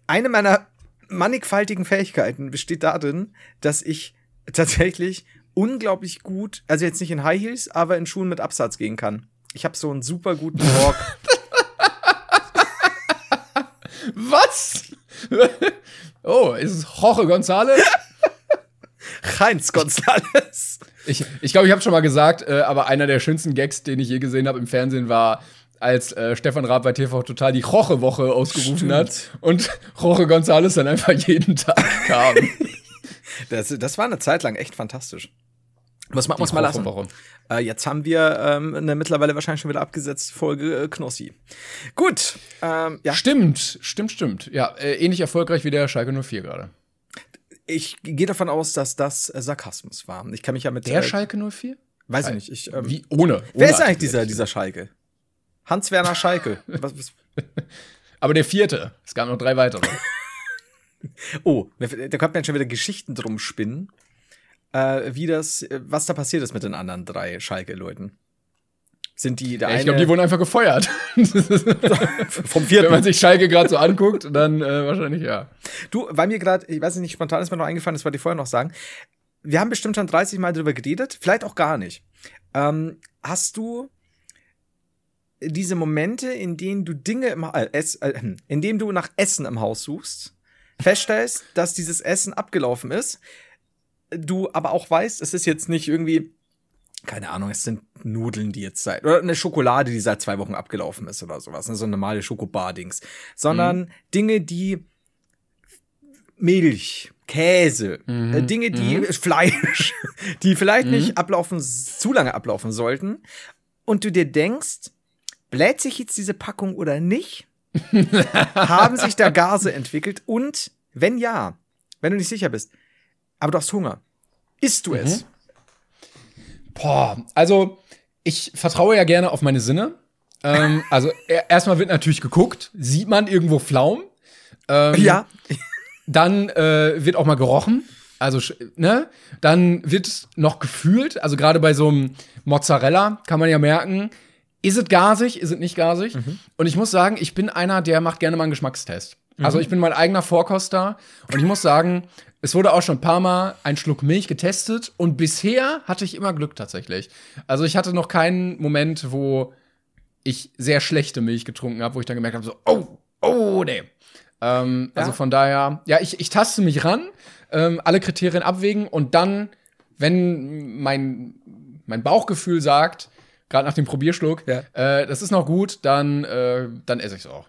eine meiner mannigfaltigen Fähigkeiten besteht darin, dass ich tatsächlich unglaublich gut, also jetzt nicht in High Heels, aber in Schuhen mit Absatz gehen kann. Ich habe so einen super guten Walk. Was? oh, ist es Jorge González? Heinz González. Ich glaube, ich, glaub, ich habe schon mal gesagt, äh, aber einer der schönsten Gags, den ich je gesehen habe im Fernsehen, war, als äh, Stefan Raab bei TV Total die Roche-Woche ausgerufen Stimmt. hat und Roche González dann einfach jeden Tag kam. das, das war eine Zeit lang echt fantastisch. Was machen wir mal lassen? Äh, jetzt haben wir ähm, eine mittlerweile wahrscheinlich schon wieder abgesetzte Folge äh, Knossi. Gut. Ähm, ja. Stimmt, stimmt, stimmt. Ja, äh, ähnlich erfolgreich wie der Schalke 04 gerade. Ich gehe davon aus, dass das äh, Sarkasmus war. Ich kann mich ja mit. Der äh, Schalke 04? Weiß ich nicht. Ich, ähm, wie? Ohne. ohne wer ist eigentlich dieser, dieser Schalke? Hans-Werner Schalke. was, was? Aber der vierte. Es gab noch drei weitere. oh, da könnte man schon wieder Geschichten drum spinnen, äh, wie das, was da passiert ist mit den anderen drei Schalke-Leuten. Sind die der ja, Ich glaube, die wurden einfach gefeuert. Vom vierten. Wenn man sich Schalke gerade so anguckt, dann äh, wahrscheinlich ja. Du, weil mir gerade, ich weiß nicht, spontan ist mir noch eingefallen, das wollte ich vorher noch sagen. Wir haben bestimmt schon 30 Mal drüber geredet, vielleicht auch gar nicht. Ähm, hast du diese Momente, in denen du Dinge im äh, es, äh, in denen du nach Essen im Haus suchst, feststellst, dass dieses Essen abgelaufen ist, du aber auch weißt, es ist jetzt nicht irgendwie keine Ahnung, es sind Nudeln, die jetzt seit, oder eine Schokolade, die seit zwei Wochen abgelaufen ist oder sowas, ne, so normale Schokobardings, sondern mhm. Dinge, die Milch, Käse, äh, mhm. äh, Dinge, die mhm. Fleisch, die vielleicht nicht mhm. ablaufen, zu lange ablaufen sollten, und du dir denkst, bläht sich jetzt diese Packung oder nicht? Haben sich da Gase entwickelt? Und wenn ja, wenn du nicht sicher bist, aber du hast Hunger, isst du mhm. es? Boah, also ich vertraue ja gerne auf meine Sinne. Ähm, also erstmal wird natürlich geguckt, sieht man irgendwo Pflaumen? Ähm, ja. Dann äh, wird auch mal gerochen. Also, ne? Dann wird noch gefühlt, also gerade bei so einem Mozzarella kann man ja merken, ist es gasig, ist es nicht gasig? Mhm. Und ich muss sagen, ich bin einer, der macht gerne mal einen Geschmackstest. Mhm. Also ich bin mein eigener Vorkoster und ich muss sagen, es wurde auch schon ein paar Mal ein Schluck Milch getestet und bisher hatte ich immer Glück tatsächlich. Also ich hatte noch keinen Moment, wo ich sehr schlechte Milch getrunken habe, wo ich dann gemerkt habe, so, oh, oh, nee. Ähm, ja. Also von daher, ja, ich, ich taste mich ran, ähm, alle Kriterien abwägen und dann, wenn mein, mein Bauchgefühl sagt, gerade nach dem Probierschluck, ja. äh, das ist noch gut, dann, äh, dann esse ich es auch.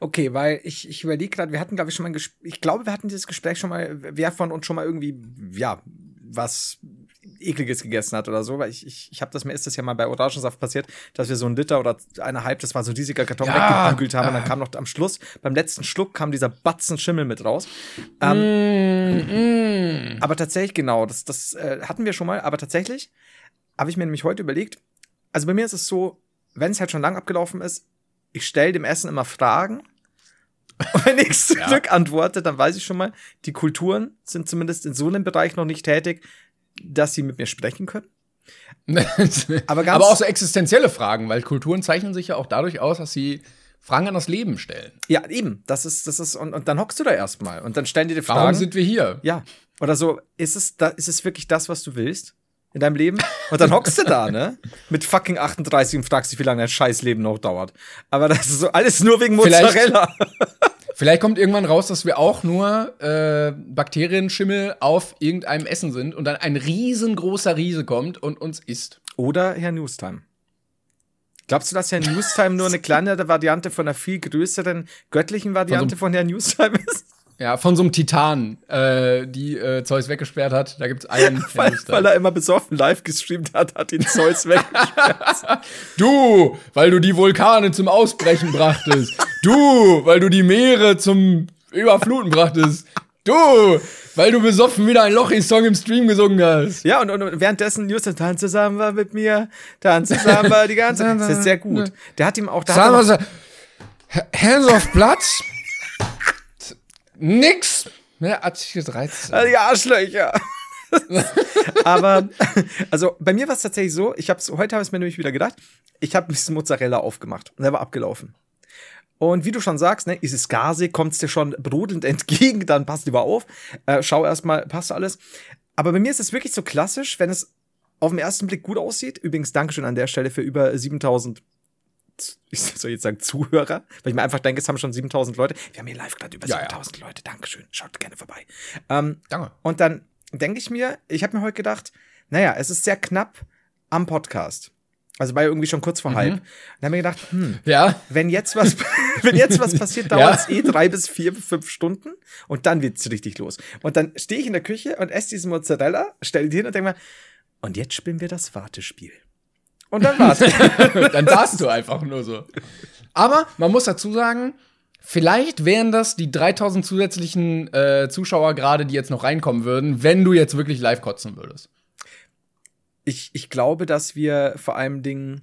Okay, weil ich, ich überlege gerade, wir hatten, glaube ich, schon mal ein Gespräch, ich glaube, wir hatten dieses Gespräch schon mal, wer von uns schon mal irgendwie, ja, was ekliges gegessen hat oder so, weil ich, ich, ich habe das, mir ist das ja mal bei Orangensaft passiert, dass wir so ein Liter oder eine halb, das war so riesiger Karton ja, weggebügelt haben und dann kam noch am Schluss, beim letzten Schluck kam dieser Batzen Schimmel mit raus. Ähm, mm, mm. Aber tatsächlich, genau, das, das äh, hatten wir schon mal, aber tatsächlich habe ich mir nämlich heute überlegt, also bei mir ist es so, wenn es halt schon lang abgelaufen ist, ich stelle dem Essen immer Fragen. Und wenn ich zu ja. Glück antworte, dann weiß ich schon mal, die Kulturen sind zumindest in so einem Bereich noch nicht tätig, dass sie mit mir sprechen können. aber, aber auch so existenzielle Fragen, weil Kulturen zeichnen sich ja auch dadurch aus, dass sie Fragen an das Leben stellen. Ja, eben. Das ist, das ist, und, und dann hockst du da erstmal und dann stellen die dir Fragen. Warum sind wir hier? Ja. Oder so, ist es, da, ist es wirklich das, was du willst? In deinem Leben. Und dann hockst du da, ne? Mit fucking 38 und fragst dich, wie lange dein Scheißleben noch dauert. Aber das ist so alles nur wegen Mozzarella. Vielleicht, vielleicht kommt irgendwann raus, dass wir auch nur äh, Bakterienschimmel auf irgendeinem Essen sind und dann ein riesengroßer Riese kommt und uns isst. Oder Herr Newstime. Glaubst du, dass Herr Newstime nur eine kleinere Variante von einer viel größeren göttlichen Variante von, so von Herr Newstime ist? Ja, von so einem Titan, äh, die äh, Zeus weggesperrt hat. Da gibt's einen. weil, weil er immer besoffen live gestreamt hat, hat ihn Zeus weggesperrt. du, weil du die Vulkane zum Ausbrechen brachtest. du, weil du die Meere zum überfluten brachtest. Du, weil du besoffen wieder ein Lochi-Song im Stream gesungen hast. Ja, und, und, währenddessen Justin tanze Samba mit mir, tanze Samba die ganze Zeit. Das ist sehr gut. Der hat ihm auch da. Hands auf Platz. Nix. Ne, Artikel 13. Also die Arschlöcher. Aber, also bei mir war es tatsächlich so, ich hab's, heute habe ich mir nämlich wieder gedacht, ich habe ein bisschen Mozzarella aufgemacht und der war abgelaufen. Und wie du schon sagst, ne, ist es gasig, kommt es dir schon brodelnd entgegen, dann passt lieber auf. Äh, schau erstmal, passt alles. Aber bei mir ist es wirklich so klassisch, wenn es auf den ersten Blick gut aussieht. Übrigens, Dankeschön an der Stelle für über 7000 ich soll jetzt sagen Zuhörer, weil ich mir einfach denke, es haben schon 7000 Leute. Wir haben hier live gerade über ja, 7000 ja. Leute. Dankeschön. Schaut gerne vorbei. Ähm, Danke. Und dann denke ich mir, ich habe mir heute gedacht, naja, es ist sehr knapp am Podcast. Also war irgendwie schon kurz vor mhm. halb. Dann haben wir gedacht, hm, ja. wenn jetzt was, wenn jetzt was passiert, dauert es ja. eh drei bis vier, fünf Stunden und dann wird's richtig los. Und dann stehe ich in der Küche und esse diesen Mozzarella, stelle die hin und denke mir, und jetzt spielen wir das Wartespiel. Und dann war's. dann saßt du einfach nur so. Aber man muss dazu sagen, vielleicht wären das die 3000 zusätzlichen äh, Zuschauer gerade, die jetzt noch reinkommen würden, wenn du jetzt wirklich live kotzen würdest ich, ich glaube, dass wir vor allem Dingen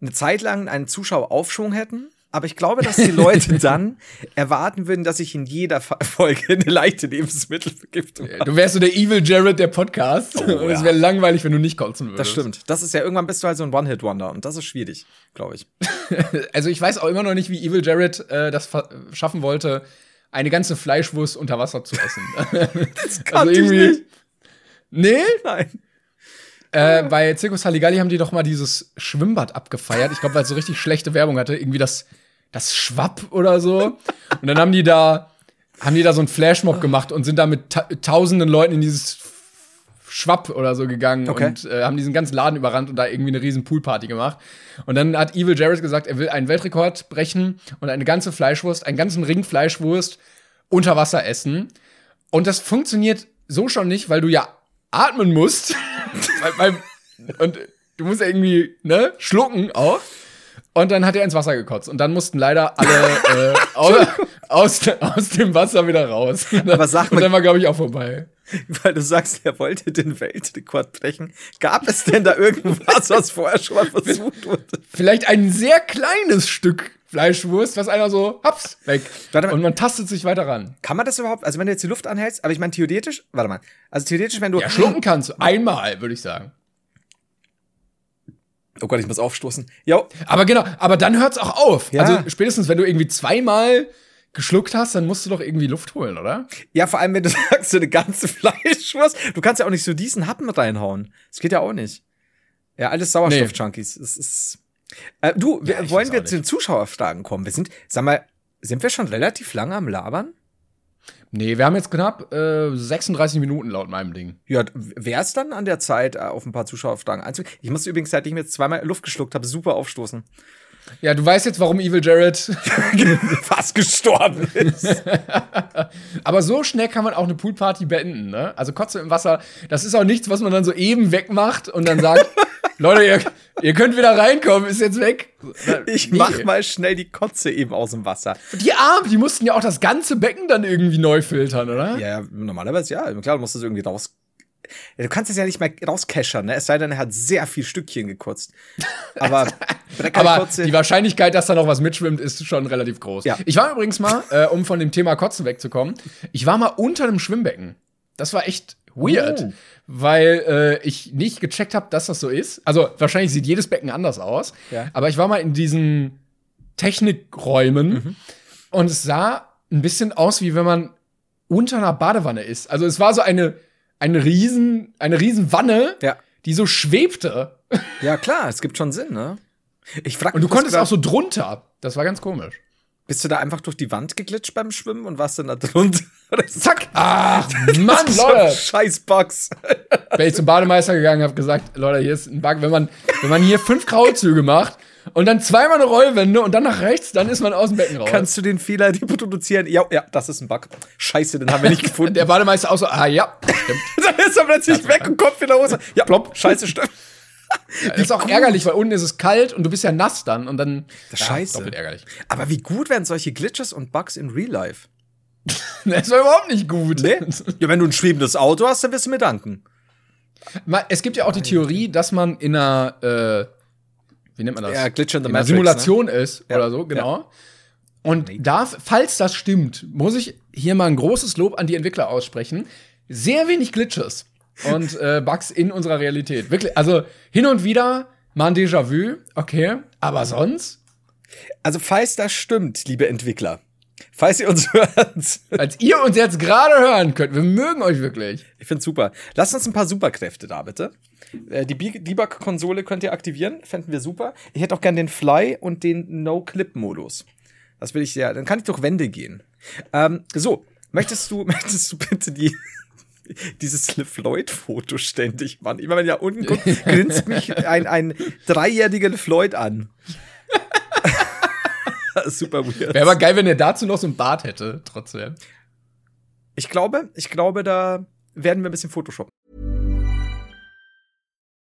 eine Zeit lang einen Zuschaueraufschwung hätten. Aber ich glaube, dass die Leute dann erwarten würden, dass ich in jeder Folge eine leichte Lebensmittelvergiftung habe. Du wärst so der Evil Jared der Podcast. Oh, und es wäre langweilig, wenn du nicht kotzen würdest. Das stimmt. Das ist ja irgendwann bist du halt so ein One-Hit-Wonder. Und das ist schwierig, glaube ich. also ich weiß auch immer noch nicht, wie Evil Jared äh, das schaffen wollte, eine ganze Fleischwurst unter Wasser zu essen. das kann also irgendwie. Nicht. Nee? Nein. Äh, bei Circus Halligalli haben die doch mal dieses Schwimmbad abgefeiert. Ich glaube, weil es so richtig schlechte Werbung hatte. Irgendwie das, das Schwapp oder so. Und dann haben die da, haben die da so einen Flashmob gemacht und sind da mit ta tausenden Leuten in dieses Schwapp oder so gegangen okay. und äh, haben diesen ganzen Laden überrannt und da irgendwie eine riesen Poolparty gemacht. Und dann hat Evil Jared gesagt, er will einen Weltrekord brechen und eine ganze Fleischwurst, einen ganzen Ring Fleischwurst unter Wasser essen. Und das funktioniert so schon nicht, weil du ja atmen musst. weil, weil, und du musst ja irgendwie, ne, schlucken auch. Und dann hat er ins Wasser gekotzt. Und dann mussten leider alle äh, aus, aus, aus, dem Wasser wieder raus. Aber sag mal, und dann war, glaube ich, auch vorbei. Weil du sagst, er wollte den Weltrekord brechen. Gab es denn da irgendwas, was vorher schon mal versucht wurde? Vielleicht ein sehr kleines Stück Fleischwurst, was einer so, hops, weg. Und man tastet sich weiter ran. Kann man das überhaupt, also wenn du jetzt die Luft anhältst, aber ich meine theoretisch, warte mal, also theoretisch, wenn du. Ja, schlucken kannst einmal, würde ich sagen. Oh Gott, ich muss aufstoßen. Jo. Aber genau, aber dann hört's auch auf. Ja. Also spätestens, wenn du irgendwie zweimal geschluckt hast, dann musst du doch irgendwie Luft holen, oder? Ja, vor allem, wenn du sagst, so eine ganze Fleischwurst. Du kannst ja auch nicht so diesen Happen reinhauen. Das geht ja auch nicht. Ja, alles Sauerstoff-Junkies. Nee. Das ist. Äh, du, ja, wollen wir zu den Zuschauerfragen kommen? Wir sind, sag mal, sind wir schon relativ lange am Labern? Nee, wir haben jetzt knapp äh, 36 Minuten laut meinem Ding. Ja, wäre es dann an der Zeit, äh, auf ein paar Zuschauerfragen einzugehen? Ich musste übrigens, seit ich mir jetzt zweimal Luft geschluckt habe, super aufstoßen. Ja, du weißt jetzt, warum Evil Jared fast gestorben ist. Aber so schnell kann man auch eine Poolparty beenden, ne? Also Kotze im Wasser, das ist auch nichts, was man dann so eben wegmacht und dann sagt, Leute, ihr, ihr könnt wieder reinkommen, ist jetzt weg. Ich nee. mach mal schnell die Kotze eben aus dem Wasser. Die Armen, die mussten ja auch das ganze Becken dann irgendwie neu filtern, oder? Ja, normalerweise ja. Klar, du musst das irgendwie raus. Du kannst es ja nicht mehr rauscashern, ne? Es sei denn, er hat sehr viel Stückchen gekotzt. Aber, Aber die Wahrscheinlichkeit, dass da noch was mitschwimmt, ist schon relativ groß. Ja. Ich war übrigens mal, äh, um von dem Thema Kotzen wegzukommen, ich war mal unter einem Schwimmbecken. Das war echt weird. Oh weil äh, ich nicht gecheckt habe, dass das so ist. Also wahrscheinlich sieht jedes Becken anders aus. Ja. Aber ich war mal in diesen Technikräumen mhm. und es sah ein bisschen aus, wie wenn man unter einer Badewanne ist. Also es war so eine, eine riesen, eine riesen Wanne, ja. die so schwebte. Ja, klar, es gibt schon Sinn, ne? Ich frag und du konntest auch so drunter. Das war ganz komisch. Bist du da einfach durch die Wand geglitscht beim Schwimmen und warst dann da drunter? Zack! Ach, Mann, Leute! Scheiß Bugs. Bin ich zum Bademeister gegangen, hab gesagt, Leute, hier ist ein Bug. Wenn man, wenn man hier fünf Kraulzüge macht und dann zweimal eine Rollwende und dann nach rechts, dann ist man aus dem Becken raus. Kannst du den Fehler reproduzieren? Ja, ja, das ist ein Bug. Scheiße, den haben wir nicht gefunden. Der Bademeister auch so, ah ja, stimmt. dann ist er plötzlich weg und kommt wieder raus. Ja, plopp, scheiße, stimmt. Das ist auch ärgerlich, weil unten ist es kalt und du bist ja nass dann und dann. Das ja, Scheiße. Doppelt ärgerlich. Aber wie gut wären solche Glitches und Bugs in Real Life? das war überhaupt nicht gut. Nee? Ja, wenn du ein schwebendes Auto hast, dann wirst du mir danken. Es gibt ja auch die Theorie, dass man in einer, äh, wie nennt man das? Ja, Glitch in the in Matrix, Simulation ist Ja. oder so, genau. Und da, falls das stimmt, muss ich hier mal ein großes Lob an die Entwickler aussprechen. Sehr wenig Glitches und äh, Bugs in unserer Realität. Wirklich, also hin und wieder mal ein Déjà-vu, okay, aber sonst, Also, falls das stimmt, liebe Entwickler, falls ihr uns hört, als ihr uns jetzt gerade hören könnt, wir mögen euch wirklich. ich find's super. Lasst uns ein paar Superkräfte da, bitte. Äh, Die Debug-Konsole könnt ihr aktivieren, fänden wir super. Ich hätte auch gern den Fly und den No-Clip-Modus. Das will ich sehr. Dann kann ich durch Wände gehen. Ähm, so, möchtest du, möchtest du bitte die, dieses LeFloid-Foto ständig machen? Immer wenn ihr unten guckt, grinst mich ein, ein dreijähriger LeFloid an. Super weird. Wäre aber geil, wenn er dazu noch so ein Bart hätte, trotzdem. Ich glaube, ich glaube, da werden wir ein bisschen Photoshop.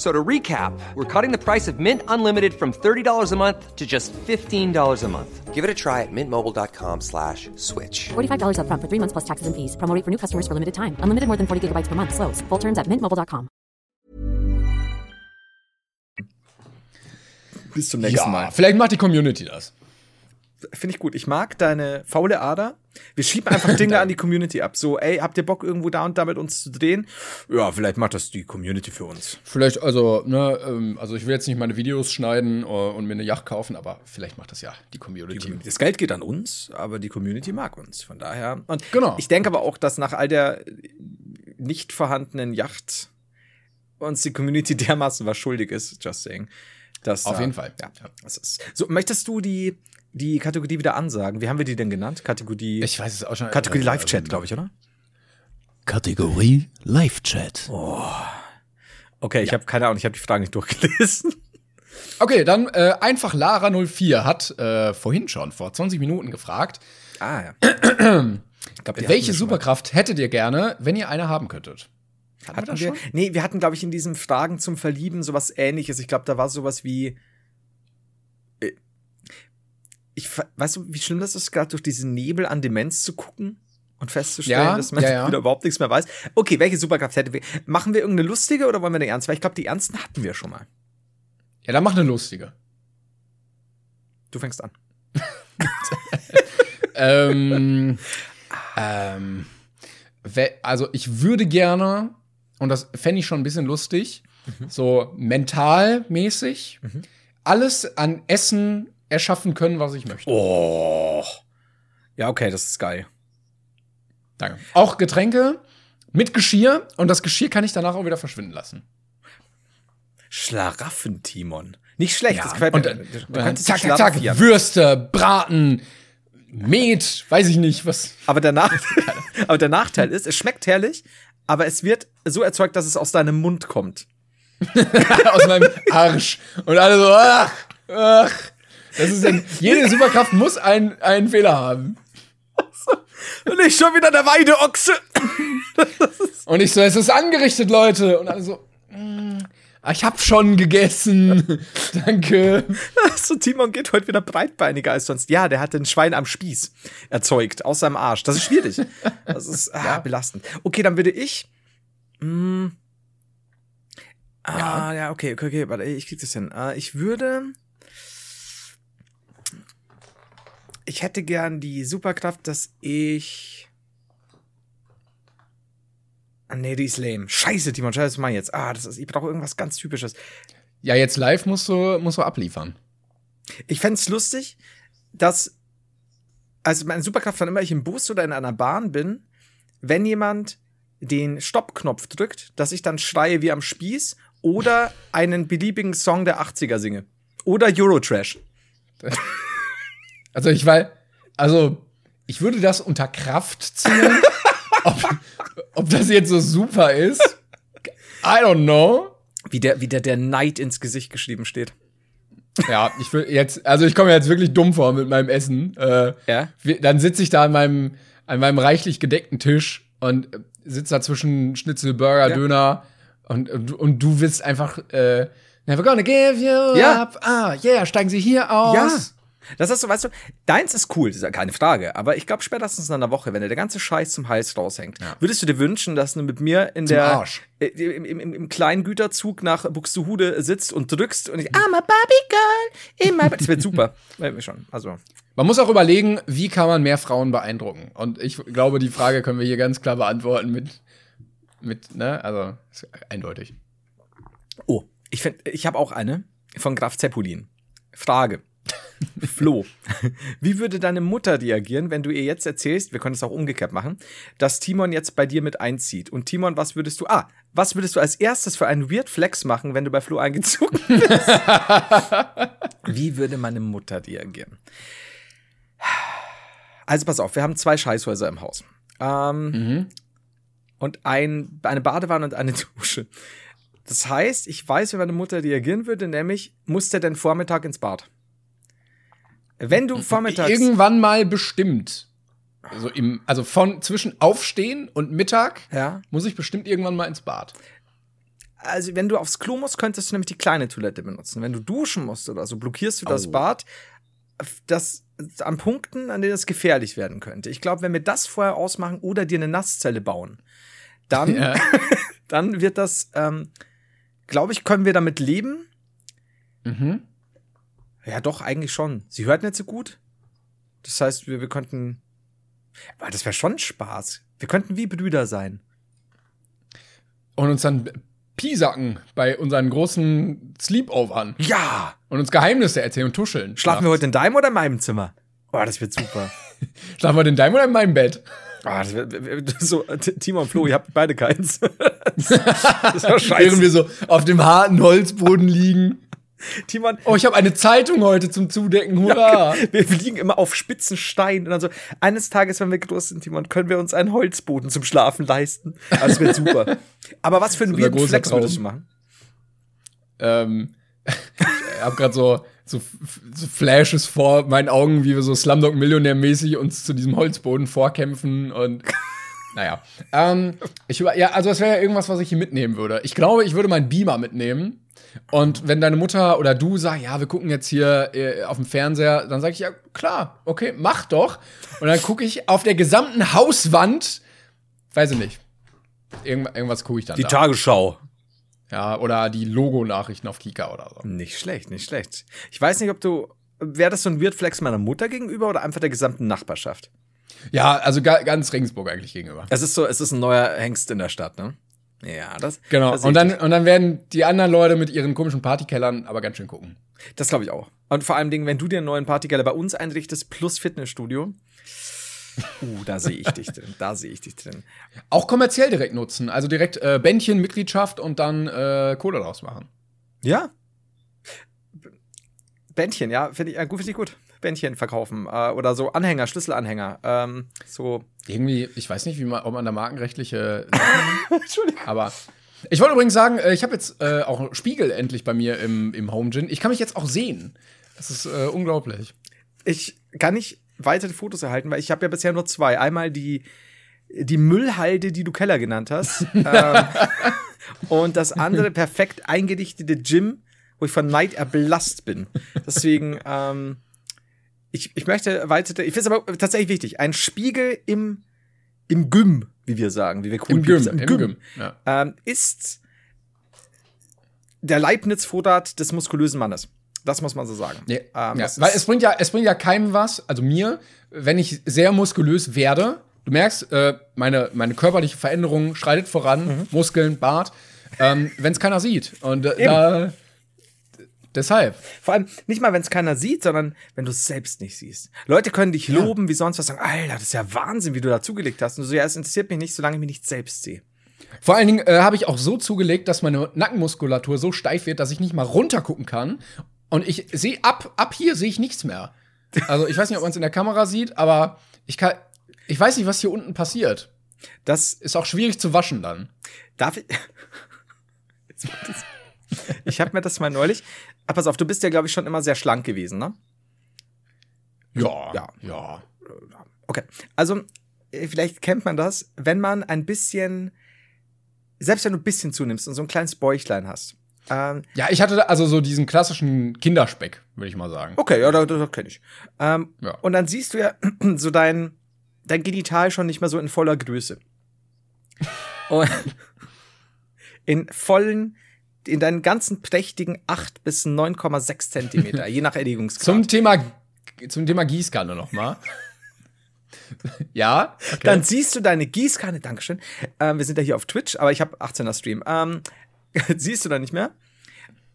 F- So to recap, we're cutting the price of Mint Unlimited from $30 a month to just $15 a month. Give it a try at mintmobile.com slash switch. $45 upfront for three months plus taxes and fees. Promo for new customers for limited time. Unlimited more than 40 gigabytes per month. Slows. Full terms at mintmobile.com. Bis zum nächsten Ja, Mal. vielleicht macht die Community das. Finde ich gut. Ich mag deine faule Ader. Wir schieben einfach Dinge an die Community ab. So, ey, habt ihr Bock, irgendwo da und da mit uns zu drehen? Ja, vielleicht macht das die Community für uns. Vielleicht, also, ne, ähm, also ich will jetzt nicht meine Videos schneiden äh, und mir eine Yacht kaufen, aber vielleicht macht das ja die Community. Das Geld geht an uns, aber die Community mag uns. Von daher. Und Genau. ich denke aber auch, dass nach all der nicht vorhandenen Yacht uns die Community dermaßen was schuldig ist, just saying. Dass, Auf jeden Fall. Ja, das ist. So, möchtest du die, die Kategorie wieder ansagen? Wie haben wir die denn genannt? Kategorie. Ich weiß es auch schon. Kategorie äh, Live-Chat, glaube ich, oder? Kategorie Live-Chat. Okay, ich habe keine Ahnung, ich habe die Fragen nicht durchgelesen. Okay, dann äh, einfach Lara04 hat äh, vorhin schon, vor 20 Minuten gefragt, Ah, ja. Ich glaub, welche wir. Superkraft hättet ihr gerne, wenn ihr eine haben könntet? Hatten, Hatten wir? schon? Nee, wir hatten, glaube ich, in diesen Fragen zum Verlieben sowas ähnliches. Ich glaube, da war sowas wie. Ich, weißt du, wie schlimm das ist, gerade durch diesen Nebel an Demenz zu gucken und festzustellen, Ja, dass man ja, ja. wieder überhaupt nichts mehr weiß. Okay, welche Superkraft hätten wir? Machen wir irgendeine lustige oder wollen wir eine ernst? Weil ich glaube, die ernsten hatten wir schon mal. Ja, dann mach eine lustige. Du fängst an. ähm, ähm, also ich würde gerne, und das fände ich schon ein bisschen lustig, so mentalmäßig, alles an Essen erschaffen können, was ich möchte. Oh. Ja, okay, das ist geil. Danke. Auch Getränke mit Geschirr und das Geschirr kann ich danach auch wieder verschwinden lassen. Schlaraffen-Timon. Nicht schlecht, Ja, das gefällt und mir. Du könntest zack, zack, zack. Würste, Braten, Met, weiß ich nicht, was. Aber der, Nach aber der Nachteil ist, es schmeckt herrlich, aber es wird so erzeugt, dass es aus deinem Mund kommt. aus meinem Arsch. Und alle so, ach, ach. Das ist denn, jede Superkraft muss einen, einen Fehler haben. Und nicht schon wieder der Weideochse. Und ich so, es ist angerichtet, Leute. Und alle so, mm, ich hab schon gegessen. Danke. so, Timon geht heute wieder breitbeiniger als sonst. Ja, der hat ein Schwein am Spieß erzeugt, aus seinem Arsch. Das ist schwierig. Das ist ah, belastend. Okay, dann würde ich. Mm, ah, ja. okay, okay, okay, warte, ich krieg das hin. Äh, ich würde. Ich hätte gern die Superkraft, dass ich. Ah, nee, die ist lame. Scheiße, Timon, scheiße, was mach ich jetzt? Ah, das ist, ich brauche irgendwas ganz Typisches. Ja, jetzt live musst du, musst du abliefern. Ich fänd's lustig, dass, also meine Superkraft, wann immer ich im Bus oder in einer Bahn bin, wenn jemand den Stoppknopf drückt, dass ich dann schreie wie am Spieß oder einen beliebigen Song der 80er singe. Oder Eurotrash. Also ich weil, also ich würde das unter Kraft zählen. ob, ob das jetzt so super ist, I don't know. Wie der, wie der, der Neid ins Gesicht geschrieben steht. Ja, ich will jetzt, also ich komme jetzt wirklich dumm vor mit meinem Essen. Äh, Ja? dann sitze ich da an meinem, an meinem reichlich gedeckten Tisch und sitze da zwischen Schnitzel, Burger, Ja. Döner und, und, und du willst einfach, äh, never gonna give you Ja. up. Ah, yeah, steigen Sie hier aus. Ja. Das ist so, weißt du, deins ist cool, das ist ja keine Frage. Aber ich glaube, spätestens in einer Woche, wenn dir der ganze Scheiß zum Hals raushängt, würdest du dir wünschen, dass du mit mir in der Arsch. äh, im, im, im kleinen Güterzug nach Buxtehude sitzt und drückst und ich, I'm a Barbie Girl in my Das wird super. Schon. Also. Man muss auch überlegen, wie kann man mehr Frauen beeindrucken? Und ich glaube, die Frage können wir hier ganz klar beantworten mit, mit, ne, also, eindeutig. Oh, ich finde, ich habe auch eine von Graf Zeppelin. Frage. Flo, wie würde deine Mutter reagieren, wenn du ihr jetzt erzählst, wir können es auch umgekehrt machen, dass Timon jetzt bei dir mit einzieht? Und Timon, was würdest du, ah, was würdest du als erstes für einen Weird Flex machen, wenn du bei Flo eingezogen bist? wie würde meine Mutter reagieren? Also pass auf, wir haben zwei Scheißhäuser im Haus. Ähm, Und ein, eine Badewanne und eine Dusche. Das heißt, ich weiß, wie meine Mutter reagieren würde, nämlich, muss der denn Vormittag ins Bad? Wenn du vormittags. Irgendwann mal bestimmt. Also, im, also von zwischen Aufstehen und Mittag Ja. muss ich bestimmt irgendwann mal ins Bad. Also, wenn du aufs Klo musst, könntest du nämlich die kleine Toilette benutzen. Wenn du duschen musst oder so, blockierst du das Au. Bad. Das an Punkten, an denen es gefährlich werden könnte. Ich glaube, wenn wir das vorher ausmachen oder dir eine Nasszelle bauen, dann, Ja. dann wird das, ähm, glaube ich, können wir damit leben. Mhm. Ja, doch, eigentlich schon. Sie hört nicht so gut. Das heißt, wir, wir könnten. Aber das wäre schon Spaß. Wir könnten wie Brüder sein. Und uns dann piesacken bei unseren großen Sleepovern Ja! und uns Geheimnisse erzählen und tuscheln. Schlafen wir heute in deinem oder in meinem Zimmer? Oh, das wird super. Schlafen wir in deinem oder in meinem Bett? Oh, das wird, so, Timo und Flo, ihr habt beide keins. das, das Während wir so auf dem harten Holzboden liegen. Timon, Oh, ich habe eine Zeitung heute zum Zudecken. Hurra! wir, wir liegen immer auf spitzen Steinen. Und dann so, eines Tages, wenn wir groß sind, Timon, können wir uns einen Holzboden zum Schlafen leisten. Also, das wird super. Aber was für unser weirden Flex würdest du machen? ähm, ich habe gerade so, so, so Flashes vor meinen Augen, wie wir so Slumdog Millionär-mäßig uns zu diesem Holzboden vorkämpfen und naja. Ähm, ich über, ja, also das wäre ja irgendwas, was ich hier mitnehmen würde. Ich glaube, ich würde meinen Beamer mitnehmen. Und wenn deine Mutter oder du sagst, ja, wir gucken jetzt hier äh, auf dem Fernseher, dann sage ich, ja, klar, okay, mach doch. Und dann gucke ich auf der gesamten Hauswand, weiß ich nicht. Irgend, irgendwas gucke ich dann. Die da. Tagesschau. Ja, oder die Logo-Nachrichten auf Kika oder so. Nicht schlecht, nicht schlecht. Ich weiß nicht, ob du. Wäre das so ein Weird Flex meiner Mutter gegenüber oder einfach der gesamten Nachbarschaft? Ja, also ga, ganz Regensburg eigentlich gegenüber. Es ist so, es ist ein neuer Hengst in der Stadt, ne? Ja, das. Genau. Das, Und dann, und dann werden die anderen Leute mit ihren komischen Partykellern aber ganz schön gucken. das glaube ich auch. Und vor allem, wenn du dir einen neuen Partykeller bei uns einrichtest, plus Fitnessstudio. Uh, da sehe ich dich drin. Da sehe ich dich drin. Auch kommerziell direkt nutzen. Also direkt äh, Bändchen, Mitgliedschaft und dann äh, Kohle draus machen. Ja. Bändchen, ja, finde ich, äh, gut, finde ich gut. Bändchen verkaufen. Äh, oder so Anhänger, Schlüsselanhänger. Ähm, so. Irgendwie, ich weiß nicht, wie man, ob man da markenrechtliche. Entschuldigung. Aber. Ich wollte übrigens sagen, äh, ich habe jetzt äh, auch einen Spiegel endlich bei mir im, im Home Gym. Ich kann mich jetzt auch sehen. Das ist äh, unglaublich. Ich kann nicht weitere Fotos erhalten, weil ich habe ja bisher nur zwei. Einmal die, die Müllhalde, die du Keller genannt hast. ähm, und das andere perfekt eingedichtete Gym, wo ich von Neid erblasst bin. Deswegen, ähm, ich, ich möchte weitere, ich finde es aber tatsächlich wichtig, ein Spiegel im, im Gym, wie wir sagen, wie wir cool Im Gym, sagen. im Gym. Ja. ähm, ist der Leibniz-Vorrat des muskulösen Mannes. Das muss man so sagen. Nee, Ähm, ja, weil es bringt ja, es bringt ja keinem was, also mir, wenn ich sehr muskulös werde. Du merkst, äh, meine, meine körperliche Veränderung schreitet voran, Mhm. Muskeln, Bart, ähm, wenn es keiner sieht. Und äh, da, deshalb. Vor allem nicht mal, wenn es keiner sieht, sondern wenn du es selbst nicht siehst. Leute können dich loben, wie sonst was sagen. Alter, das ist ja Wahnsinn, wie du da zugelegt hast. Und du so, ja, es interessiert mich nicht, solange ich mich nicht selbst sehe. Vor allen Dingen äh, habe ich auch so zugelegt, dass meine Nackenmuskulatur so steif wird, dass ich nicht mal runtergucken kann. Und ich sehe ab, ab hier sehe ich nichts mehr. Also ich weiß nicht, ob man es in der Kamera sieht, aber ich kann, ich weiß nicht, was hier unten passiert. Das Ist auch schwierig zu waschen dann. darf ich. Ich habe mir das mal neulich, Ah, pass auf, du bist ja, glaube ich, schon immer sehr schlank gewesen, ne? Ja. Ja. Ja. Okay. Also, äh, vielleicht kennt man das, wenn man ein bisschen, selbst wenn du ein bisschen zunimmst und so ein kleines Bäuchlein hast. Ähm, Ja, ich hatte also so diesen klassischen Kinderspeck, würde ich mal sagen. okay, ja, das, das kenne ich. Ähm, Ja. Und dann siehst du ja so dein, dein Genital schon nicht mehr so in voller Größe. In vollen, in deinen ganzen prächtigen 8 bis 9,6 Zentimeter, je nach Erregungsgrad. Zum Thema, zum Thema Gießkanne noch mal. ja, okay. Dann siehst du deine Gießkanne, Dankeschön. Ähm, wir sind ja hier auf Twitch, aber ich habe 18er Stream. Ähm, siehst du da nicht mehr?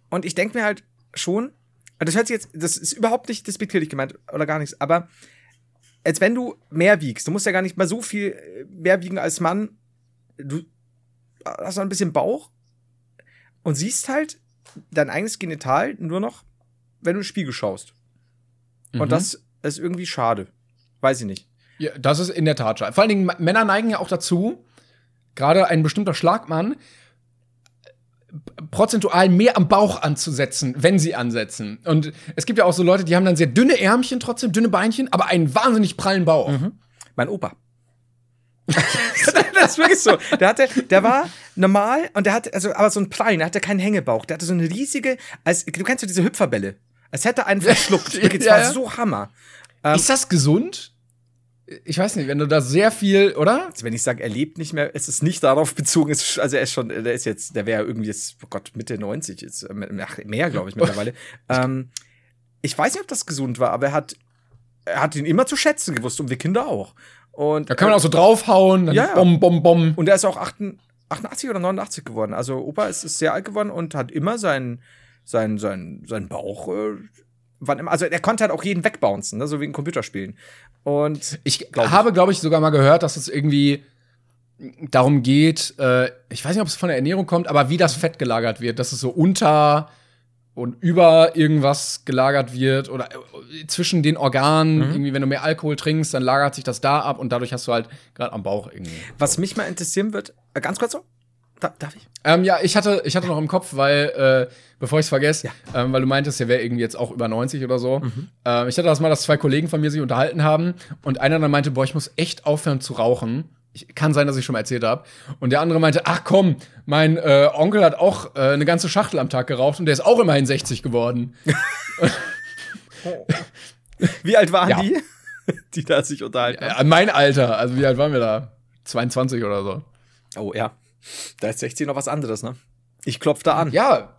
Und ich denke mir halt schon, das hört sich jetzt, das ist überhaupt nicht despektierlich gemeint oder gar nichts, aber als wenn du mehr wiegst, du musst ja gar nicht mal so viel äh, mehr wiegen als Mann, du hast noch ein bisschen Bauch und siehst halt dein eigenes Genital nur noch, wenn du in den Spiegel schaust. Mhm. Und das ist irgendwie schade. Weiß ich nicht. Ja, das ist in der Tat schade. Vor allen Dingen, Männer neigen ja auch dazu, gerade ein bestimmter Schlagmann, prozentual mehr am Bauch anzusetzen, wenn sie ansetzen. Und es gibt ja auch so Leute, die haben dann sehr dünne Ärmchen trotzdem, dünne Beinchen, aber einen wahnsinnig prallen Bauch. Mein Opa. das ist wirklich so. Der hatte, der war normal und der hatte, also, aber so ein Prallen, der hatte keinen Hängebauch. Der hatte so eine riesige, als, du kennst so diese Hüpferbälle. Als hätte er einen verschluckt. Wirklich, das Ja, war ja. so Hammer. ist das gesund? Ich weiß nicht, wenn du da sehr viel, oder? Also wenn ich sage, er lebt nicht mehr, ist es nicht darauf bezogen. Ist, also er ist schon, der ist jetzt, der wäre irgendwie jetzt, oh Gott, Mitte 90 jetzt, ähm, ach, mehr, glaube ich, mittlerweile. ähm, ich weiß nicht, ob das gesund war, aber er hat, er hat ihn immer zu schätzen gewusst und wir Kinder auch. Und, Da kann man auch so draufhauen, dann Ja, bom, bom, bom. Und er ist auch 88 88 oder 89 geworden. Also Opa ist, ist sehr alt geworden und hat immer seinen sein, sein, sein Bauch. Äh, wann also er konnte halt auch jeden wegbouncen, ne? so wie in Computerspielen. Und Ich Glaub habe, glaube ich, sogar mal gehört, dass es irgendwie darum geht, äh, ich weiß nicht, ob es von der Ernährung kommt, aber wie das Fett gelagert wird, dass es so unter und über irgendwas gelagert wird oder äh, zwischen den Organen, irgendwie, wenn du mehr Alkohol trinkst, dann lagert sich das da ab und dadurch hast du halt gerade am Bauch irgendwie. was mich mal interessieren wird, äh, ganz kurz so, da, darf ich? Ähm, ja, ich hatte, ich hatte noch im Kopf, weil, äh, bevor ich es vergesse, ähm, weil du meintest, der wäre irgendwie jetzt auch über 90 oder so. Ähm, ich hatte das mal, dass zwei Kollegen von mir sich unterhalten haben und einer dann meinte, boah, ich muss echt aufhören zu rauchen. Ich, kann sein, dass ich schon mal erzählt habe. Und der andere meinte, ach komm, mein äh, Onkel hat auch äh, eine ganze Schachtel am Tag geraucht und der ist auch immerhin 60 geworden. Wie alt waren Ja. die, die da sich unterhalten? haben? Äh, mein Alter, also wie alt waren wir da? 22 oder so. Oh ja, da ist 16 noch was anderes, ne? Ich klopf da an. Ja.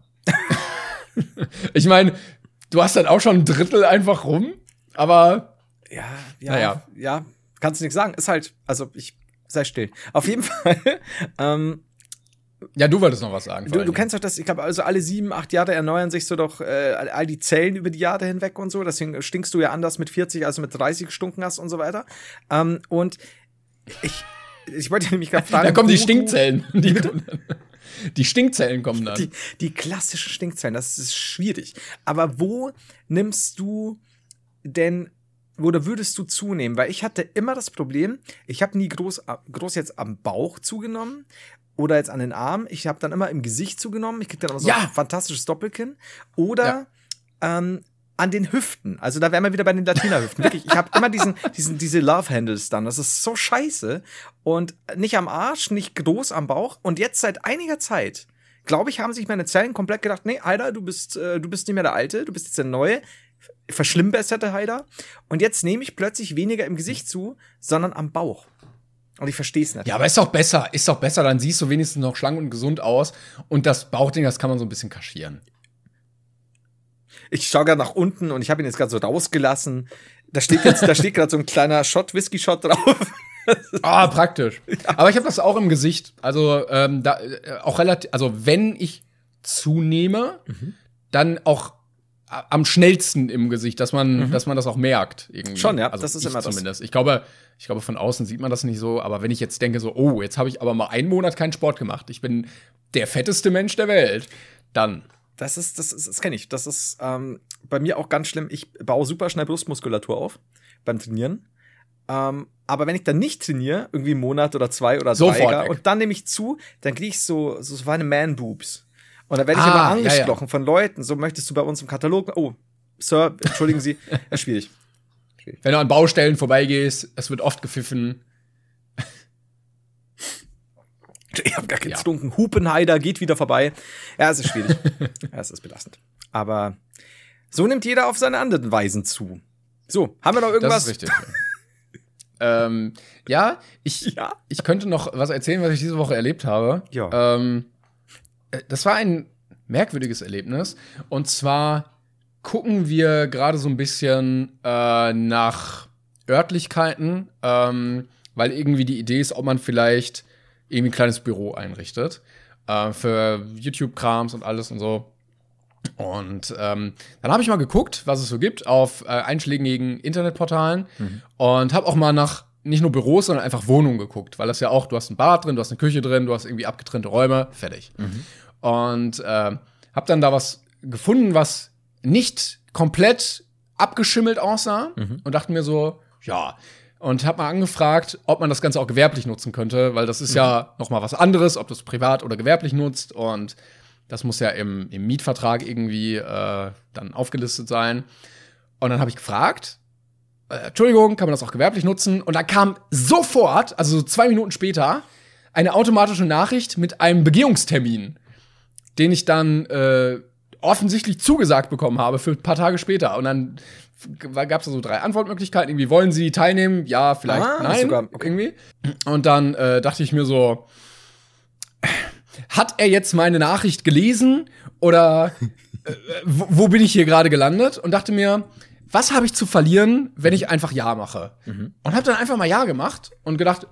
ich meine, du hast dann auch schon ein Drittel einfach rum, aber Ja, ja, Naja. ja, kannst du nichts sagen. Ist halt, also ich sei still. Auf jeden Fall. ähm, ja, du wolltest noch was sagen. du, du kennst doch das, ich glaube, also alle sieben, acht Jahre erneuern sich so doch äh, all die Zellen über die Jahre hinweg und so. Deswegen stinkst du ja anders mit 40, als mit 30 gestunken hast und so weiter. Ähm, und ich, ich wollte nämlich gerade fragen. Da kommen die Stinkzellen. Die, die Stinkzellen kommen dann. Die, die klassischen Stinkzellen, das ist schwierig. Aber wo nimmst du denn, oder würdest du zunehmen? Weil ich hatte immer das Problem, ich habe nie groß, groß jetzt am Bauch zugenommen oder jetzt an den Armen. Ich habe dann immer im Gesicht zugenommen. Ich krieg dann immer so Ja. ein fantastisches Doppelkinn. Oder ähm, an den Hüften. Also da wären wir wieder bei den Latina-Hüften. Wirklich, ich habe immer diesen, diesen, diese Love-Handles dann. Das ist so scheiße. Und nicht am Arsch, nicht groß am Bauch. Und jetzt seit einiger Zeit, glaube ich, haben sich meine Zellen komplett gedacht, nee, Heider, du bist, äh, du bist nicht mehr der Alte, du bist jetzt der Neue. Verschlimmbesserte Heider. Und jetzt nehme ich plötzlich weniger im Gesicht zu, sondern am Bauch. Und ich verstehe es nicht. Ja, aber ist doch besser. Ist doch besser. Dann siehst du wenigstens noch schlank und gesund aus. Und das Bauchding, das kann man so ein bisschen kaschieren. Ich schaue gerade nach unten und ich habe ihn jetzt gerade so rausgelassen. Da steht jetzt, da steht gerade so ein kleiner Shot, Whisky-Shot drauf. Ah, praktisch. Aber ich habe das auch im Gesicht. Also, ähm, da, äh, auch relativ, also wenn ich zunehme, Mhm. dann auch am schnellsten im Gesicht, dass man, dass man das auch merkt. Irgendwie. Mhm. Schon, ja, Also das ist immer das. zumindest. Ich glaube, ich glaube, von außen sieht man das nicht so, aber wenn ich jetzt denke, so, oh, jetzt habe ich aber mal einen Monat keinen Sport gemacht, ich bin der fetteste Mensch der Welt, dann. Das ist, das ist, das kenne ich. Das ist ähm, bei mir auch ganz schlimm. Ich baue super schnell Brustmuskulatur auf beim Trainieren. Ähm, aber wenn ich dann nicht trainiere, irgendwie einen Monat oder zwei oder drei, und dann nehme ich zu, dann kriege ich so, so, so meine Man-Boobs. Und da werde ich ah, immer angesprochen ja, ja. von Leuten, so möchtest du bei uns im Katalog. Oh, Sir, entschuldigen Sie, das ist schwierig. schwierig. Wenn du an Baustellen vorbeigehst, es wird oft gepfiffen. Ich habe gar gezwungen. Ja. Hupenheider geht wieder vorbei. Ja, es ist schwierig. ja, es ist belastend. Aber so nimmt jeder auf seine anderen Weisen zu. So, haben wir noch irgendwas? Das ist richtig. ähm, ja, ich, ja, ich könnte noch was erzählen, was ich diese Woche erlebt habe. Ja. Ähm, äh, das war ein merkwürdiges Erlebnis. Und zwar gucken wir gerade so ein bisschen äh, nach Örtlichkeiten, ähm, weil irgendwie die Idee ist, ob man vielleicht irgendwie ein kleines Büro einrichtet. Äh, für YouTube-Krams und alles und so. Und ähm, dann habe ich mal geguckt, was es so gibt auf äh, einschlägigen Internetportalen mhm. und habe auch mal nach nicht nur Büros, sondern einfach Wohnungen geguckt, weil das ja auch, du hast ein Bad drin, du hast eine Küche drin, du hast irgendwie abgetrennte Räume, fertig. Mhm. Und äh, habe dann da was gefunden, was nicht komplett abgeschimmelt aussah mhm. und dachte mir so, ja, und habe mal angefragt, ob man das Ganze auch gewerblich nutzen könnte, weil das ist mhm. ja noch mal was anderes, ob du es privat oder gewerblich nutzt und das muss ja im, im Mietvertrag irgendwie äh, dann aufgelistet sein. Und dann habe ich gefragt, äh, Entschuldigung, kann man das auch gewerblich nutzen? Und da kam sofort, also so zwei Minuten später, eine automatische Nachricht mit einem Begehungstermin, den ich dann äh, offensichtlich zugesagt bekommen habe für ein paar Tage später. Und dann gab es so drei Antwortmöglichkeiten. Irgendwie wollen Sie teilnehmen? Ja, vielleicht ah, nein. Sogar, okay. Irgendwie. Und dann äh, dachte ich mir so, hat er jetzt meine Nachricht gelesen oder äh, wo, wo, bin ich hier gerade gelandet? Und dachte mir, was habe ich zu verlieren, wenn ich einfach Ja mache? Mhm. Und habe dann einfach mal Ja gemacht und gedacht,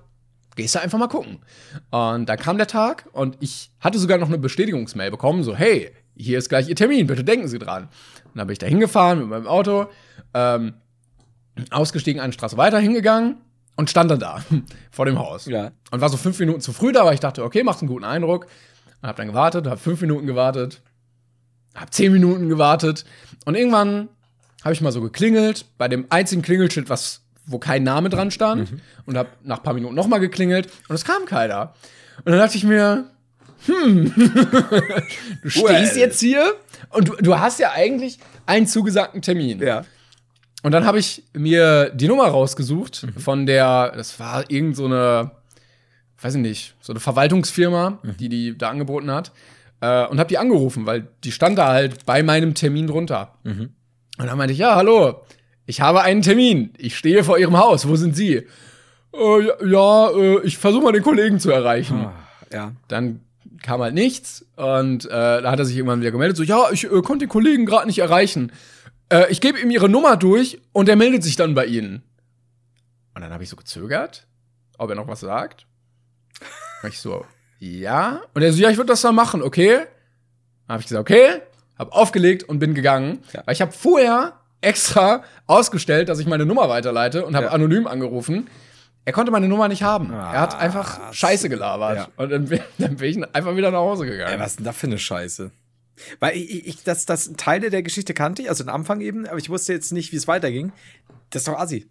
gehst du einfach mal gucken. Und dann kam der Tag und ich hatte sogar noch eine Bestätigungsmail bekommen, so, hey, hier ist gleich Ihr Termin, bitte denken Sie dran. Und dann bin ich da hingefahren mit meinem Auto, ähm, ausgestiegen, eine Straße weiter hingegangen und stand dann da vor dem Haus. Ja. Und war so fünf Minuten zu früh da, weil ich dachte, okay, macht einen guten Eindruck. Und hab dann gewartet, hab fünf Minuten gewartet, hab zehn Minuten gewartet. Und irgendwann habe ich mal so geklingelt, bei dem einzigen Klingelschild, was, wo kein Name dran stand. Mhm. Und hab nach ein paar Minuten nochmal geklingelt und es kam keiner. Und dann dachte ich mir, hm, du stehst well. jetzt hier und du, du hast ja eigentlich einen zugesagten Termin. Ja. Und dann habe ich mir die Nummer rausgesucht mhm. von der, das war irgend so eine, weiß ich nicht, so eine Verwaltungsfirma, mhm. die die da angeboten hat. Äh, und habe die angerufen, weil die stand da halt bei meinem Termin drunter. Mhm. Und dann meinte ich, ja, hallo, ich habe einen Termin. Ich stehe vor Ihrem Haus. Wo sind Sie? Äh, ja, äh, ich versuche mal den Kollegen zu erreichen. Ah, ja. Dann kam halt nichts und äh, da hat er sich irgendwann wieder gemeldet, so, ja, ich äh, konnte den Kollegen gerade nicht erreichen. Äh, ich gebe ihm ihre Nummer durch und er meldet sich dann bei ihnen. Und dann habe ich so gezögert, ob er noch was sagt. Und ich so, ja. Und er so, ja, ich würde das dann machen, okay? Dann habe ich gesagt, okay. Hab aufgelegt und bin gegangen. Ja. Weil ich habe vorher extra ausgestellt, dass ich meine Nummer weiterleite und habe ja. anonym angerufen. Er konnte meine Nummer nicht haben. Ah, er hat einfach Scheiße gelabert. Ja. Und dann bin, dann bin, ich einfach wieder nach Hause gegangen. Ey, was ist denn da für eine Scheiße? Weil ich, ich das, das Teile der Geschichte kannte ich, also den Anfang eben, aber ich wusste jetzt nicht, wie es weiterging. Das ist doch assi.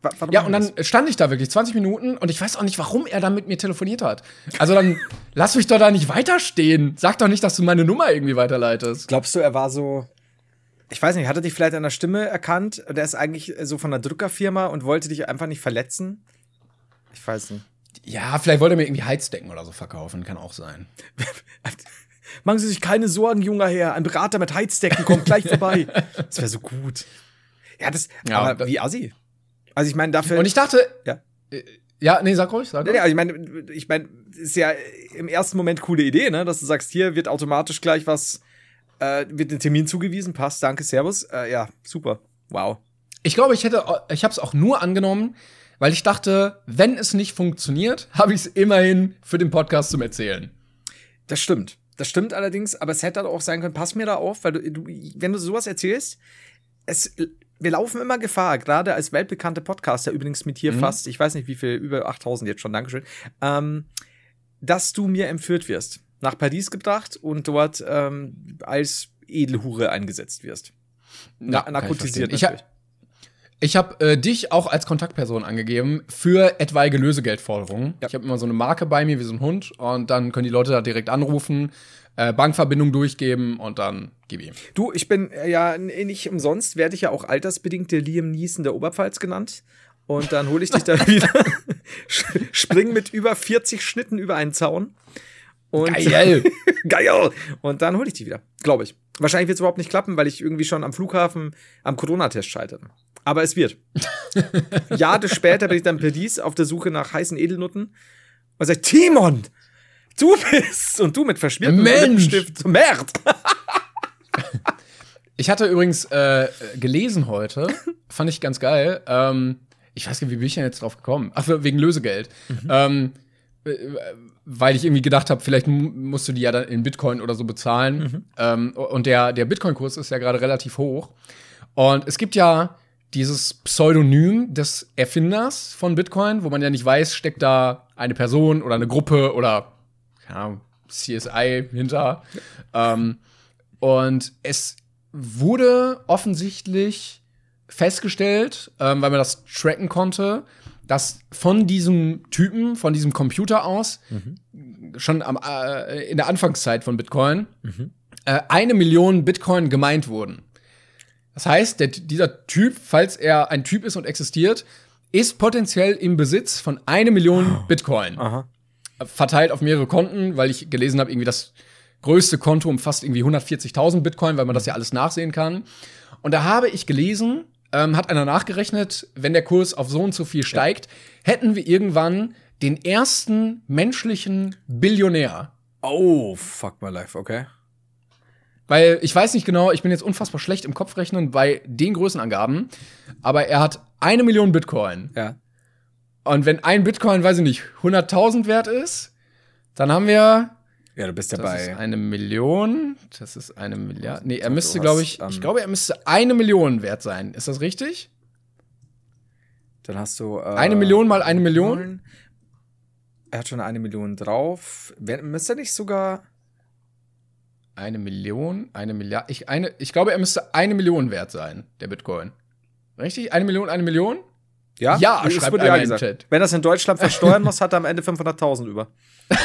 Warum ja, und dann das? stand ich da wirklich 20 Minuten und ich weiß auch nicht, warum er dann mit mir telefoniert hat. Also dann lass mich doch da nicht weiterstehen. Sag doch nicht, dass du meine Nummer irgendwie weiterleitest. Glaubst du, er war so. Ich weiß nicht, hat er dich vielleicht an der Stimme erkannt? Der ist eigentlich so von einer Drückerfirma und wollte dich einfach nicht verletzen? Ich weiß nicht. Ja, vielleicht wollte er mir irgendwie Heizdecken oder so verkaufen, kann auch sein. Machen Sie sich keine Sorgen, junger Herr. Ein Berater mit Heizdecken kommt gleich vorbei. Das wäre so gut. Ja, das. Ja, aber wie assi. Also ich meine, dafür. Und ich dachte. Ja. Äh, ja, nee, sag ruhig, sag ruhig. Nee, also ich meine, ich meine, ist ja im ersten Moment coole Idee, ne? Dass du sagst, hier wird automatisch gleich was, äh, wird ein Termin zugewiesen, passt, danke, Servus. Äh, ja, super. Wow. Ich glaube, ich hätte, ich habe es auch nur angenommen, weil ich dachte, wenn es nicht funktioniert, habe ich es immerhin für den Podcast zum Erzählen. Das stimmt. Das stimmt allerdings, aber es hätte auch sein können, pass mir da auf, weil du, du wenn du sowas erzählst, es, wir laufen immer Gefahr, gerade als weltbekannte Podcaster, übrigens mit hier mhm. fast, ich weiß nicht wie viel, über 8000 jetzt schon, Dankeschön, ähm, dass du mir entführt wirst, nach Paris gebracht und dort ähm, als Edelhure eingesetzt wirst. Na, narkotisiert ich, ich, Ich habe äh, dich auch als Kontaktperson angegeben für etwaige Lösegeldforderungen. Ja. Ich habe immer so eine Marke bei mir wie so ein Hund und dann können die Leute da direkt anrufen, äh, Bankverbindung durchgeben und dann gib ihm. Du, ich bin äh, ja nicht umsonst, werde ich ja auch altersbedingt der Liam Neeson der Oberpfalz genannt. Und dann hole ich dich da wieder, spring mit über 40 Schnitten über einen Zaun. Und geil! geil! Und dann hole ich dich wieder, glaube ich. Wahrscheinlich wird es überhaupt nicht klappen, weil ich irgendwie schon am Flughafen am Corona-Test scheitere. Aber es wird. Jahre später bin ich dann per Dies auf der Suche nach heißen Edelnutten und sage, Timon, du bist und du mit verschmiertem Lippenstift zum Merd. ich hatte übrigens äh, gelesen heute, fand ich ganz geil. Ähm, ich weiß gar nicht, wie bin ich denn jetzt drauf gekommen? Ach, wegen Lösegeld. Mhm. Ähm, äh, weil ich irgendwie gedacht habe, vielleicht musst du die ja dann in Bitcoin oder so bezahlen. Mhm. Ähm, und der, der Bitcoin-Kurs ist ja gerade relativ hoch. Und es gibt ja dieses Pseudonym des Erfinders von Bitcoin, wo man ja nicht weiß, steckt da eine Person oder eine Gruppe oder ja, CSI hinter. Ähm, und es wurde offensichtlich festgestellt, ähm, weil man das tracken konnte, dass von diesem Typen, von diesem Computer aus, mhm. schon am, äh, in der Anfangszeit von Bitcoin, mhm. äh, eine Million Bitcoin gemeint wurden. Das heißt, der, dieser Typ, falls er ein Typ ist und existiert, ist potenziell im Besitz von eine Million Bitcoin. Aha. Verteilt auf mehrere Konten, weil ich gelesen habe, irgendwie das größte Konto umfasst irgendwie 140.000 Bitcoin, weil man das ja alles nachsehen kann. Und da habe ich gelesen, ähm, hat einer nachgerechnet, wenn der Kurs auf so und so viel steigt, ja. hätten wir irgendwann den ersten menschlichen Billionär. Oh, fuck my life, okay. Weil ich weiß nicht genau, ich bin jetzt unfassbar schlecht im Kopfrechnen bei den Größenangaben, aber er hat eine Million Bitcoin. Ja. Und wenn ein Bitcoin, weiß ich nicht, 100.000 wert ist, dann haben wir. Ja, du bist ja bei. Das ist eine Million. Das ist eine Milliarde. Nee, er müsste, glaube ich, ähm, ich glaube, er müsste eine Million wert sein. Ist das richtig? Dann hast du. Äh, eine Million mal eine Million? Er hat schon eine Million drauf. Müsste er nicht sogar eine Million, eine Milliarde. Ich, eine, ich glaube, er müsste eine Million wert sein, der Bitcoin. Richtig? Eine Million, eine Million? Ja, ja das schreibt ja gesagt. Chat. Wenn das in Deutschland versteuern muss, hat er am Ende 500.000 über.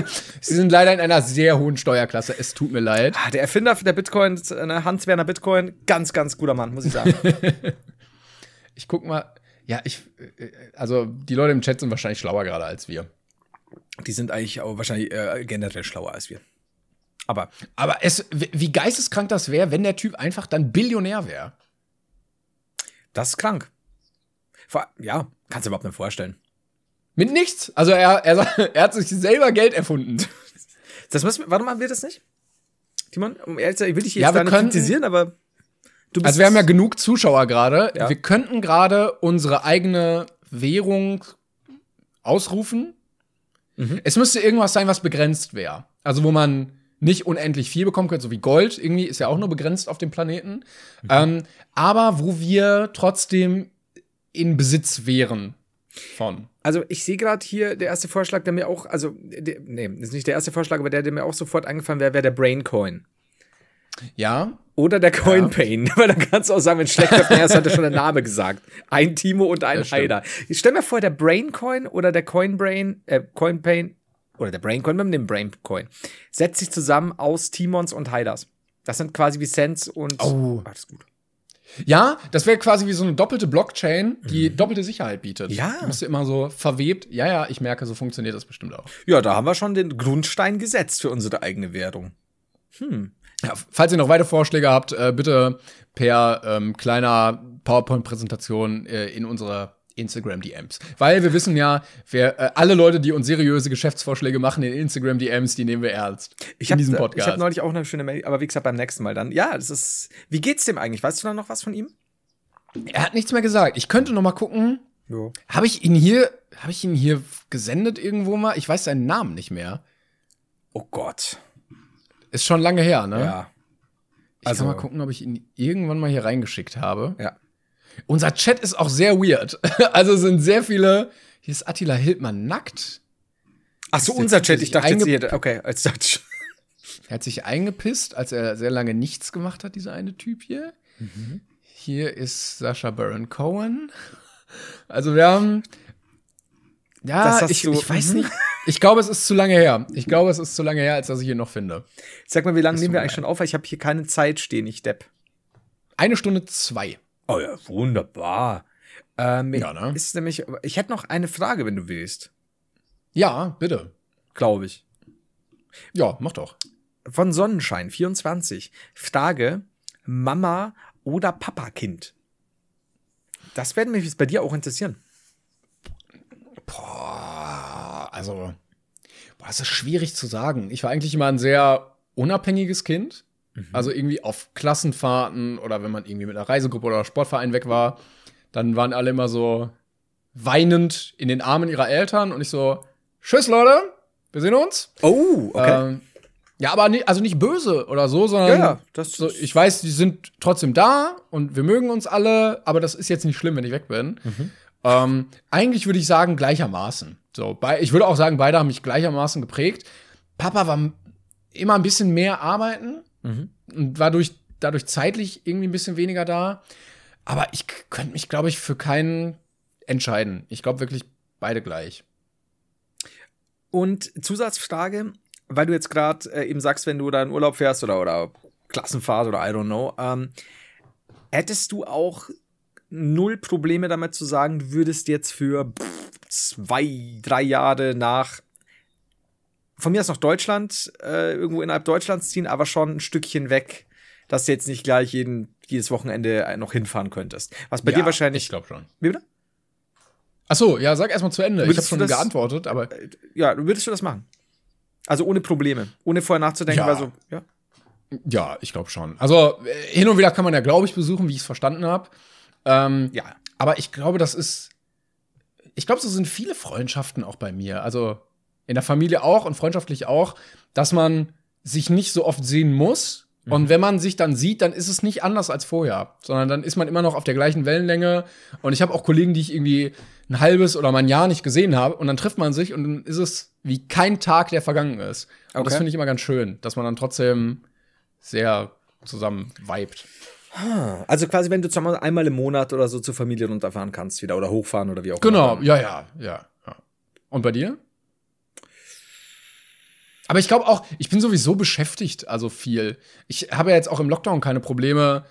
Sie sind leider in einer sehr hohen Steuerklasse. Es tut mir leid. Ah, der Erfinder der Bitcoin, ne, Hans Werner Bitcoin, ganz, ganz guter Mann, muss ich sagen. ich guck mal. Ja, ich, äh, also die Leute im Chat sind wahrscheinlich schlauer gerade als wir. Die sind eigentlich auch wahrscheinlich äh, generell schlauer als wir. Aber, aber es, wie geisteskrank das wäre, wenn der Typ einfach dann Billionär wäre. Das ist krank. Ja, kannst du überhaupt nicht vorstellen. Mit nichts. Also er, er, er hat sich selber Geld erfunden. Das müssen, warte mal, wir das nicht? Timon, um ehrlich zu sein, ich will dich jetzt ja, gar nicht kritisieren, aber du bist Also wir haben ja genug Zuschauer gerade. Ja. Wir könnten gerade unsere eigene Währung ausrufen. Mhm. Es müsste irgendwas sein, was begrenzt wäre. Also wo man nicht unendlich viel bekommen können, so wie Gold irgendwie ist ja auch nur begrenzt auf dem Planeten. Mhm. Ähm, aber wo wir trotzdem in Besitz wären von. Also ich sehe gerade hier der erste Vorschlag, der mir auch, also der, nee, ist nicht der erste Vorschlag, aber der, der mir auch sofort eingefallen wäre, wäre der Braincoin. Ja. Oder der Coin Pain, ja. weil dann kannst du auch sagen, wenn schlecht erst hat er schon der Name gesagt. Ein Timo und ein Heider. Ich stell mir vor, der Braincoin oder der Coin Brain, äh, Coin Pain oder der Braincoin mit dem Braincoin, setzt sich zusammen aus Timons und Hyders. Das sind quasi wie Sense und. Oh. Alles gut. Ja, das wäre quasi wie so eine doppelte Blockchain, die mhm. doppelte Sicherheit bietet. Ja. Du bist immer so verwebt. Ja, ja, ich merke, so funktioniert das bestimmt auch. Ja, da haben wir schon den Grundstein gesetzt für unsere eigene Währung. Hm. Ja, falls ihr noch weitere Vorschläge habt, äh, bitte per ähm, kleiner PowerPoint-Präsentation äh, in unsere Instagram-DMs. Weil wir wissen ja, wer, äh, alle Leute, die uns seriöse Geschäftsvorschläge machen in Instagram-DMs, die nehmen wir ernst. Ich in hab, diesem Podcast. Ich habe neulich auch eine schöne Mail, aber wie gesagt, beim nächsten Mal dann. Ja, das ist. Wie geht's dem eigentlich? Weißt du da noch was von ihm? Er hat nichts mehr gesagt. Ich könnte noch mal gucken. Habe ich ihn hier, habe ich ihn hier gesendet irgendwo mal? Ich weiß seinen Namen nicht mehr. Oh Gott. Ist schon lange her, ne? Ja. Ich also, kann mal gucken, ob ich ihn irgendwann mal hier reingeschickt habe. Ja. Unser Chat ist auch sehr weird. also sind sehr viele. Hier ist Attila Hildmann nackt. Ach so, unser Chat. Ich dachte jetzt hier, okay, als Dutch. Er hat sich eingepisst, als er sehr lange nichts gemacht hat, dieser eine Typ hier. Mhm. Hier ist Sascha Baron Cohen. Also wir haben. Ja, ich, ich weiß mhm. nicht. Ich glaube, es ist zu lange her. Ich glaube, es ist zu lange her, als dass ich hier noch finde. Sag mal, wie lange nehmen wir eigentlich schon auf? Ich habe hier keine Zeit stehen, ich Depp. Eine Stunde zwei. Oh ja, wunderbar. Ähm, ja, ne? Ist nämlich, ich hätte noch eine Frage, wenn du willst. Ja, bitte. Glaube ich. Ja, mach doch. Von Sonnenschein 24. Frage: Mama oder Papa-Kind? Das werden mich bei dir auch interessieren. Boah, also, boah, das ist schwierig zu sagen. Ich war eigentlich immer ein sehr unabhängiges Kind. Mhm. Also irgendwie auf Klassenfahrten oder wenn man irgendwie mit einer Reisegruppe oder Sportverein weg war, dann waren alle immer so weinend in den Armen ihrer Eltern und ich so, tschüss Leute, wir sehen uns. Oh, okay. Ähm, ja, aber nie, also nicht böse oder so, sondern ja, ja, so, ich weiß, die sind trotzdem da und wir mögen uns alle, aber das ist jetzt nicht schlimm, wenn ich weg bin. Mhm. Ähm, eigentlich würde ich sagen, gleichermaßen. So, bei, ich würde auch sagen, beide haben mich gleichermaßen geprägt. Papa war immer ein bisschen mehr arbeiten mhm. und war durch, dadurch zeitlich irgendwie ein bisschen weniger da. Aber ich könnte mich, glaube ich, für keinen entscheiden. Ich glaube wirklich beide gleich. Und Zusatzfrage, weil du jetzt gerade äh, eben sagst, wenn du da in Urlaub fährst oder, oder Klassenfahrt oder I don't know, ähm, hättest du auch null Probleme damit zu sagen, du würdest jetzt für zwei, drei Jahre nach von mir aus noch Deutschland, äh, irgendwo innerhalb Deutschlands ziehen, aber schon ein Stückchen weg, dass du jetzt nicht gleich jeden, jedes Wochenende noch hinfahren könntest. Was bei ja, dir wahrscheinlich. Ich glaube schon. Wie bitte? Ach so, ja, sag erstmal zu Ende. Würdest ich habe schon das, geantwortet, aber. Äh, ja, würdest du das machen? Also ohne Probleme, ohne vorher nachzudenken, ja. so, ja. Ja, ich glaube schon. Also äh, hin und wieder kann man ja, glaube ich, besuchen, wie ich es verstanden habe. Ähm, ja. Aber ich glaube, das ist. Ich glaube, so sind viele Freundschaften auch bei mir. Also in der Familie auch und freundschaftlich auch, dass man sich nicht so oft sehen muss. Mhm. Und wenn man sich dann sieht, dann ist es nicht anders als vorher, sondern dann ist man immer noch auf der gleichen Wellenlänge. Und ich habe auch Kollegen, die ich irgendwie ein halbes oder mal ein Jahr nicht gesehen habe. Und dann trifft man sich und dann ist es wie kein Tag, der vergangen ist. Und okay. das finde ich immer ganz schön, dass man dann trotzdem sehr zusammen vibet. Also quasi, wenn du einmal im Monat oder so zur Familie runterfahren kannst wieder oder hochfahren oder wie auch immer. Genau, ja, ja, ja, ja. Und bei dir? Aber ich glaube auch, ich bin sowieso beschäftigt, also viel. Ich habe ja jetzt auch im Lockdown keine Probleme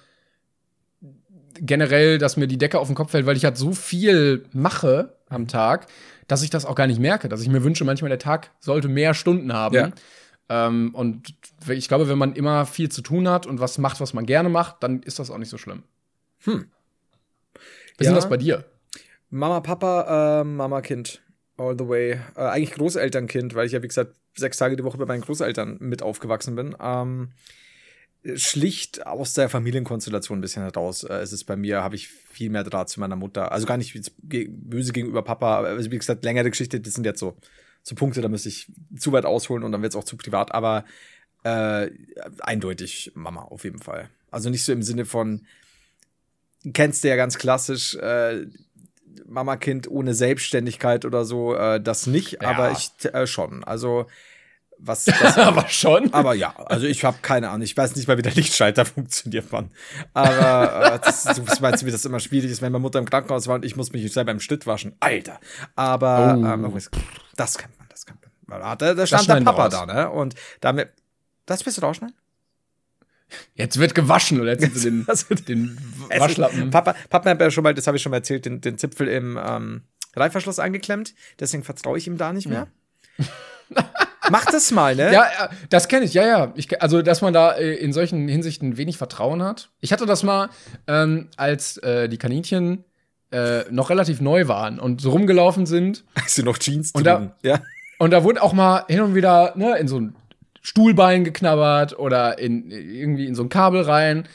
generell, dass mir die Decke auf den Kopf fällt, weil ich halt so viel mache am Tag, dass ich das auch gar nicht merke. Dass ich mir wünsche, manchmal der Tag sollte mehr Stunden haben. Ja. Ähm, und ich glaube, wenn man immer viel zu tun hat und was macht, was man gerne macht, dann ist das auch nicht so schlimm. Hm. Wie ja. ist das bei dir? Mama, Papa, äh, Mama, Kind. All the way. Äh, eigentlich Großelternkind, weil ich ja, wie gesagt, sechs Tage die Woche bei meinen Großeltern mit aufgewachsen bin. Ähm, schlicht aus der Familienkonstellation ein bisschen heraus. Äh, es ist bei mir, habe ich viel mehr Draht zu meiner Mutter. Also gar nicht böse gegenüber Papa. Also wie gesagt, längere Geschichte, das sind jetzt so so Punkte, da müsste ich zu weit ausholen und dann wird es auch zu privat, aber äh, eindeutig Mama auf jeden Fall. Also nicht so im Sinne von, kennst du ja ganz klassisch, äh, Mama-Kind ohne Selbstständigkeit oder so, äh, das nicht, ja. aber ich äh, schon. Also was das, aber schon. Aber ja, also ich habe keine Ahnung. Ich weiß nicht mal, wie der Lichtschalter funktioniert, Mann. Aber äh, das, du meinst, wie das immer schwierig ist, wenn meine Mutter im Krankenhaus war und ich muss mich selber im Schnitt waschen. Alter. Aber oh. ähm, das kann man, das kann man. Da, da stand der Papa da, ne? Und damit. Das willst du rausschneiden? Jetzt wird gewaschen oder jetzt, den, den Waschlappen. Papa, Papa hat ja schon mal, das habe ich schon mal erzählt, den, den Zipfel im ähm, Reifverschluss angeklemmt. Deswegen vertraue ich ihm da nicht mehr. Ja. Mach das mal, ne? Ja, das kenne ich, ja, ja. Ich, also, dass man da äh, in solchen Hinsichten wenig Vertrauen hat. Ich hatte das mal, ähm, als äh, die Kaninchen äh, noch relativ neu waren und so rumgelaufen sind. Als sie noch Jeans und da, ja. Und da wurde auch mal hin und wieder ne, in so ein Stuhlbein geknabbert oder in, irgendwie in so ein Kabel rein.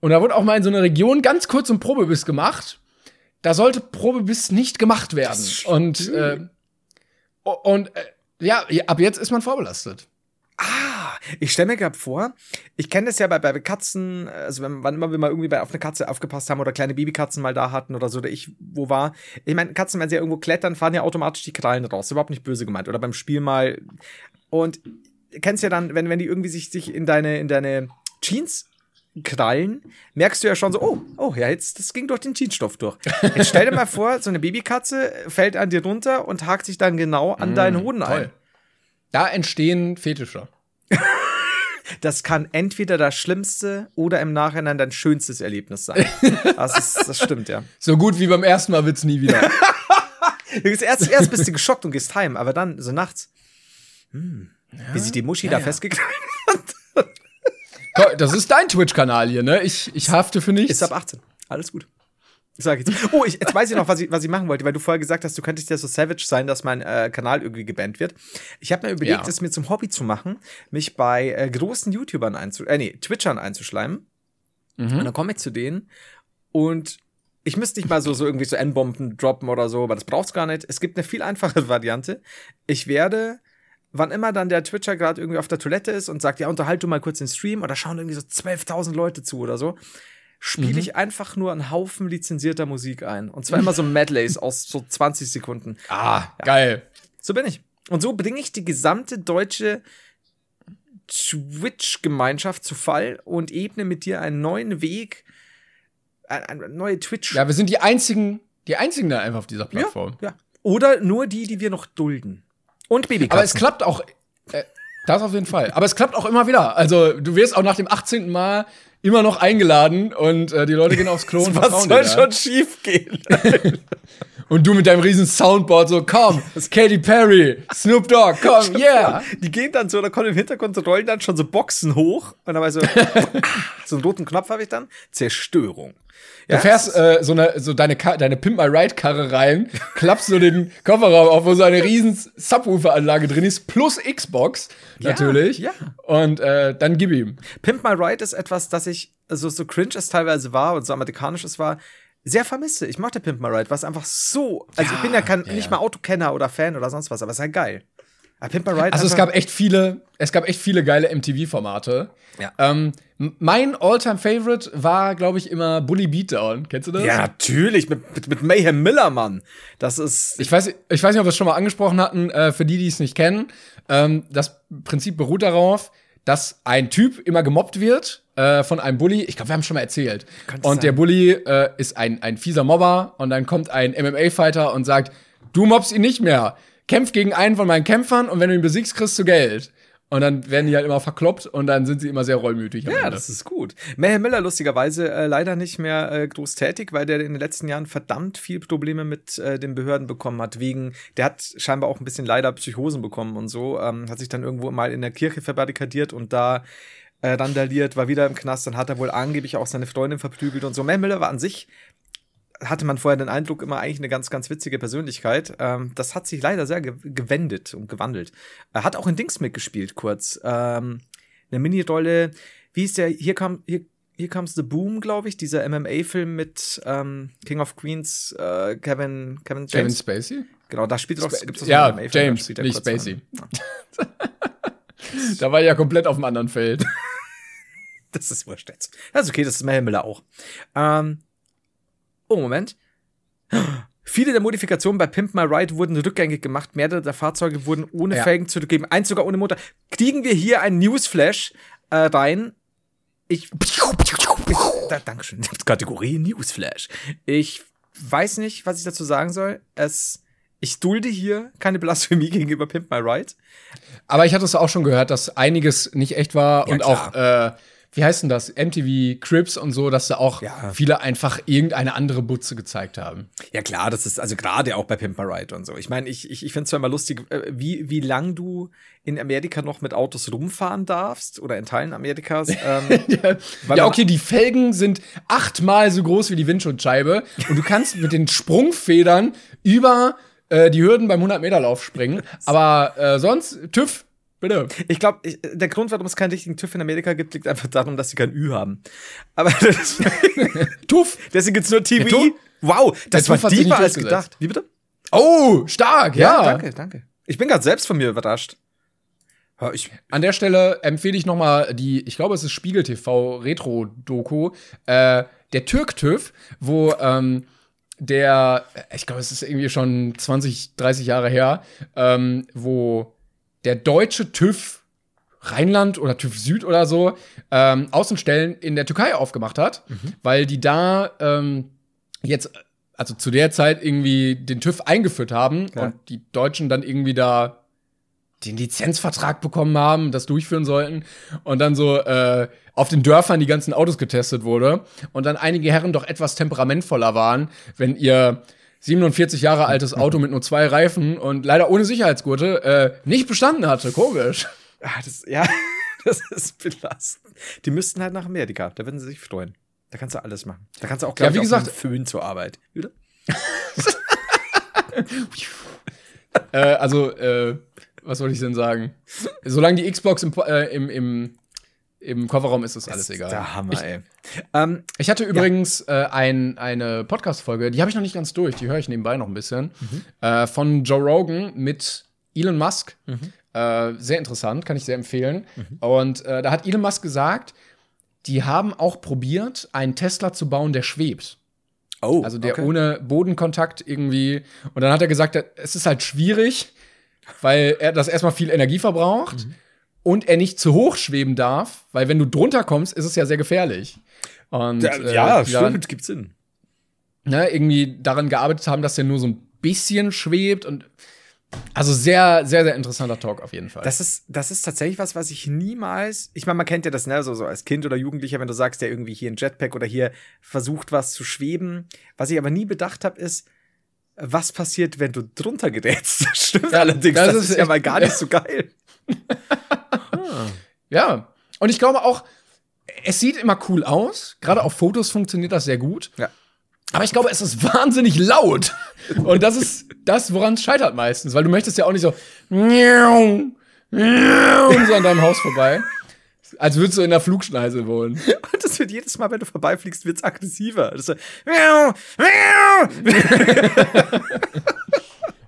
Und da wurde auch mal in so einer Region ganz kurz ein Probebiss gemacht. Da sollte Probebiss nicht gemacht werden. Und, äh, und äh, ja, ab jetzt ist man vorbelastet. Ah, ich stelle mir gerade vor, ich kenne das ja bei, bei Katzen, also wenn, wann immer wir mal irgendwie bei, auf eine Katze aufgepasst haben oder kleine Babykatzen mal da hatten oder so, oder ich wo war. Ich meine, Katzen, wenn sie ja irgendwo klettern, fahren ja automatisch die Krallen raus. Überhaupt nicht böse gemeint. Oder beim Spiel mal. Und kennst ja dann, wenn, wenn die irgendwie sich, sich in deine, in deine Jeans Krallen, merkst du ja schon so, oh, oh, ja, jetzt, das ging durch den Jeansstoff durch. Jetzt stell dir mal vor, so eine Babykatze fällt an dir runter und hakt sich dann genau an mm, deinen Hoden toll. ein. Da entstehen Fetische. das kann entweder das schlimmste oder im Nachhinein dein schönstes Erlebnis sein. Das, ist, das stimmt, ja. So gut wie beim ersten Mal wird's nie wieder. erst, erst bist du geschockt und gehst heim, aber dann, so nachts, hm, ja, wie sich die Muschi ja, da ja. festgekrallt hat. Das ist dein Twitch-Kanal hier, ne? Ich, ich hafte für nichts. Ist ab 18. Alles gut. Sag ich jetzt. Oh, ich, jetzt weiß ich noch, was ich, was ich machen wollte, weil du vorher gesagt hast, du könntest ja so savage sein, dass mein äh, Kanal irgendwie gebannt wird. Ich habe mir überlegt, ja. es mir zum Hobby zu machen, mich bei äh, großen YouTubern einzu äh, nee, Twitchern einzuschleimen. Mhm. Und dann komme ich zu denen und ich müsste nicht mal so, so irgendwie so N-Bomben droppen oder so, aber das braucht's gar nicht. Es gibt eine viel einfache Variante. Ich werde wann immer dann der Twitcher gerade irgendwie auf der Toilette ist und sagt, ja, unterhalt du mal kurz den Stream oder schauen irgendwie so 12.000 Leute zu oder so, spiele mhm. ich einfach nur einen Haufen lizenzierter Musik ein. Und zwar immer so Medleys aus so 20 Sekunden. Ah, ja. geil. So bin ich. Und so bringe ich die gesamte deutsche Twitch-Gemeinschaft zu Fall und ebne mit dir einen neuen Weg, eine, neue Twitch. Ja, wir sind die einzigen, die einzigen da einfach auf dieser Plattform. Ja, ja. Oder nur die, die wir noch dulden. Und Babykatzen. Aber es klappt auch. Äh, das auf jeden Fall. Aber es klappt auch immer wieder. Also, du wirst auch nach dem 18. Mal immer noch eingeladen und äh, die Leute gehen aufs Klo und Was soll schon schief gehen? und du mit deinem riesen Soundboard so, komm, Katy Perry, Snoop Dogg, komm, yeah. Die gehen dann so, da kommen im Hintergrund rollen dann schon so Boxen hoch und dann war so, so einen roten Knopf habe ich dann, Zerstörung. Ja, du fährst äh, so, eine, so deine, deine Pimp My Ride Karre rein, klappst so den Kofferraum auf, wo so eine riesen Subwoofer-Anlage drin ist, plus Xbox natürlich. Ja. ja. Und äh, dann gib ihm. Pimp My Ride ist etwas, das ich, also so cringe es teilweise war und so amerikanisch es war, sehr vermisse. Ich mochte Pimp My Ride, was einfach so. Also ja, ich bin ja, kein, ja, nicht mal Autokenner oder Fan oder sonst was, aber es ist halt geil. Pimp My Ride also es gab echt viele, es gab echt viele geile MTV-Formate. Ja. Ähm, mein Alltime favorite war, glaube ich, immer Bully Beatdown. Kennst du das? Ja, natürlich. Mit, mit, mit Mayhem Miller, Mann. Das ist. Ich weiß, ich weiß nicht, ob wir es schon mal angesprochen hatten, äh, für die, die es nicht kennen. Ähm, das Prinzip beruht darauf, dass ein Typ immer gemobbt wird äh, von einem Bully. Ich glaube, wir haben es schon mal erzählt. Könnte und sein. der Bully äh, ist ein, ein fieser Mobber und dann kommt ein MMA-Fighter und sagt, du mobst ihn nicht mehr kämpf gegen einen von meinen Kämpfern und wenn du ihn besiegst, kriegst du Geld. Und dann werden die halt immer verkloppt und dann sind sie immer sehr rollmütig. Ja, das ist gut. Mayhem Miller lustigerweise äh, leider nicht mehr äh, groß tätig, weil der in den letzten Jahren verdammt viel Probleme mit äh, den Behörden bekommen hat. Wegen, der hat scheinbar auch ein bisschen leider Psychosen bekommen und so. Ähm, hat sich dann irgendwo mal in der Kirche verbarrikadiert und da äh, randaliert, war wieder im Knast. Dann hat er wohl angeblich auch seine Freundin verprügelt und so. Mayhem Miller war an sich hatte man vorher den Eindruck, immer eigentlich eine ganz, ganz witzige Persönlichkeit. Ähm, das hat sich leider sehr ge gewendet und gewandelt. Er hat auch in Dings mitgespielt, kurz. Ähm, eine Mini-Rolle, wie ist der, hier kam, hier, hier Comes the Boom, glaube ich, dieser MMA-Film mit ähm, King of Queens, äh, Kevin, Kevin James. Kevin Spacey? Genau, da spielt er doch, gibt's Ja, James, nicht Spacey. Ja. da war er ja komplett auf dem anderen Feld. das ist wurscht jetzt. Das ist okay, das ist Mel Miller auch. Ähm, Oh, Moment. Viele der Modifikationen bei Pimp My Ride wurden rückgängig gemacht. Mehrere der Fahrzeuge wurden ohne ja. Felgen zurückgegeben. Eins sogar ohne Motor. Kriegen wir hier ein Newsflash äh, rein? Ich. da, Dankeschön. Kategorie Newsflash. Ich weiß nicht, was ich dazu sagen soll. Es. Ich dulde hier keine Blasphemie gegenüber Pimp My Ride. Aber ich hatte es auch schon gehört, dass einiges nicht echt war ja, und klar. auch äh, wie heißt denn das, MTV Crips und so, dass da auch ja. viele einfach irgendeine andere Butze gezeigt haben. Ja klar, das ist also gerade auch bei Pimp My Ride und so. Ich meine, ich, ich, ich finde es zwar immer lustig, äh, wie, wie lang du in Amerika noch mit Autos rumfahren darfst oder in Teilen Amerikas. Ähm, ja, ja, okay, die Felgen sind achtmal so groß wie die Windschutzscheibe und du kannst mit den Sprungfedern über äh, die Hürden beim 100-Meter-Lauf springen. Aber äh, sonst, TÜV, Bitte. Ich glaube, der Grund, warum es keinen richtigen TÜV in Amerika gibt, liegt einfach darum, dass sie kein Ü haben. Aber das TÜV. Deswegen gibt's nur TV. Wow, das war tiefer als gedacht. Wie bitte? Oh, stark, ja. ja. Danke, danke. Ich bin gerade selbst von mir überrascht. Ja, ich An der Stelle empfehle ich noch mal die, ich glaube, es ist Spiegel TV Retro Doku, äh, der Türk TÜV, wo ähm, der, ich glaube, es ist irgendwie schon 20, 30 Jahre her, ähm, wo der deutsche TÜV Rheinland oder TÜV Süd oder so ähm, Außenstellen in der Türkei aufgemacht hat, mhm. weil die da ähm, jetzt, also zu der Zeit irgendwie den TÜV eingeführt haben ja. und die Deutschen dann irgendwie da den Lizenzvertrag bekommen haben, das durchführen sollten und dann so äh, auf den Dörfern die ganzen Autos getestet wurde und dann einige Herren doch etwas temperamentvoller waren, wenn ihr 47 Jahre altes Auto mit nur zwei Reifen und leider ohne Sicherheitsgurte äh, nicht bestanden hatte. Komisch. Ah, das, ja, das ist belastend. Die müssten halt nach Amerika, da würden sie sich freuen. Da kannst du alles machen. Da kannst du auch, glaube ja, wie ich, gesagt, Föhn zur Arbeit. Oder? äh, also, äh, was wollte ich denn sagen? Solange die Xbox im, äh, im, im, im Kofferraum ist, ist alles egal. Der Hammer, ich, ey. Ähm, ich hatte übrigens ja. äh, ein, eine Podcast-Folge, die habe ich noch nicht ganz durch, die höre ich nebenbei noch ein bisschen, mhm. äh, von Joe Rogan mit Elon Musk. Mhm. Äh, sehr interessant, kann ich sehr empfehlen. Mhm. Und äh, da hat Elon Musk gesagt, die haben auch probiert, einen Tesla zu bauen, der schwebt. Oh, also der okay. ohne Bodenkontakt irgendwie. Und dann hat er gesagt, es ist halt schwierig, weil er das erstmal viel Energie verbraucht mhm. Und er nicht zu hoch schweben darf, weil wenn du drunter kommst, ist es ja sehr gefährlich. Und, ja, äh, ja stimmt, gibt Sinn. Ne, irgendwie daran gearbeitet haben, dass der nur so ein bisschen schwebt und also sehr, sehr, sehr interessanter Talk auf jeden Fall. Das ist, das ist tatsächlich was, was ich niemals. Ich meine, man kennt ja das, ne, so, so als Kind oder Jugendlicher, wenn du sagst, der irgendwie hier ein Jetpack oder hier versucht, was zu schweben. Was ich aber nie bedacht habe, ist, was passiert, wenn du drunter gerätst. Das stimmt ja, allerdings. Das, das ist, ist ja mal gar nicht so geil. ja. Und ich glaube auch, es sieht immer cool aus. Gerade auf Fotos funktioniert das sehr gut. Ja. Aber ich glaube, es ist wahnsinnig laut. Und das ist das, woran es scheitert meistens, weil du möchtest ja auch nicht so so an deinem Haus vorbei. Als würdest du in der Flugschneise wohnen. Und das wird jedes Mal, wenn du vorbeifliegst, wird's aggressiver. Das so,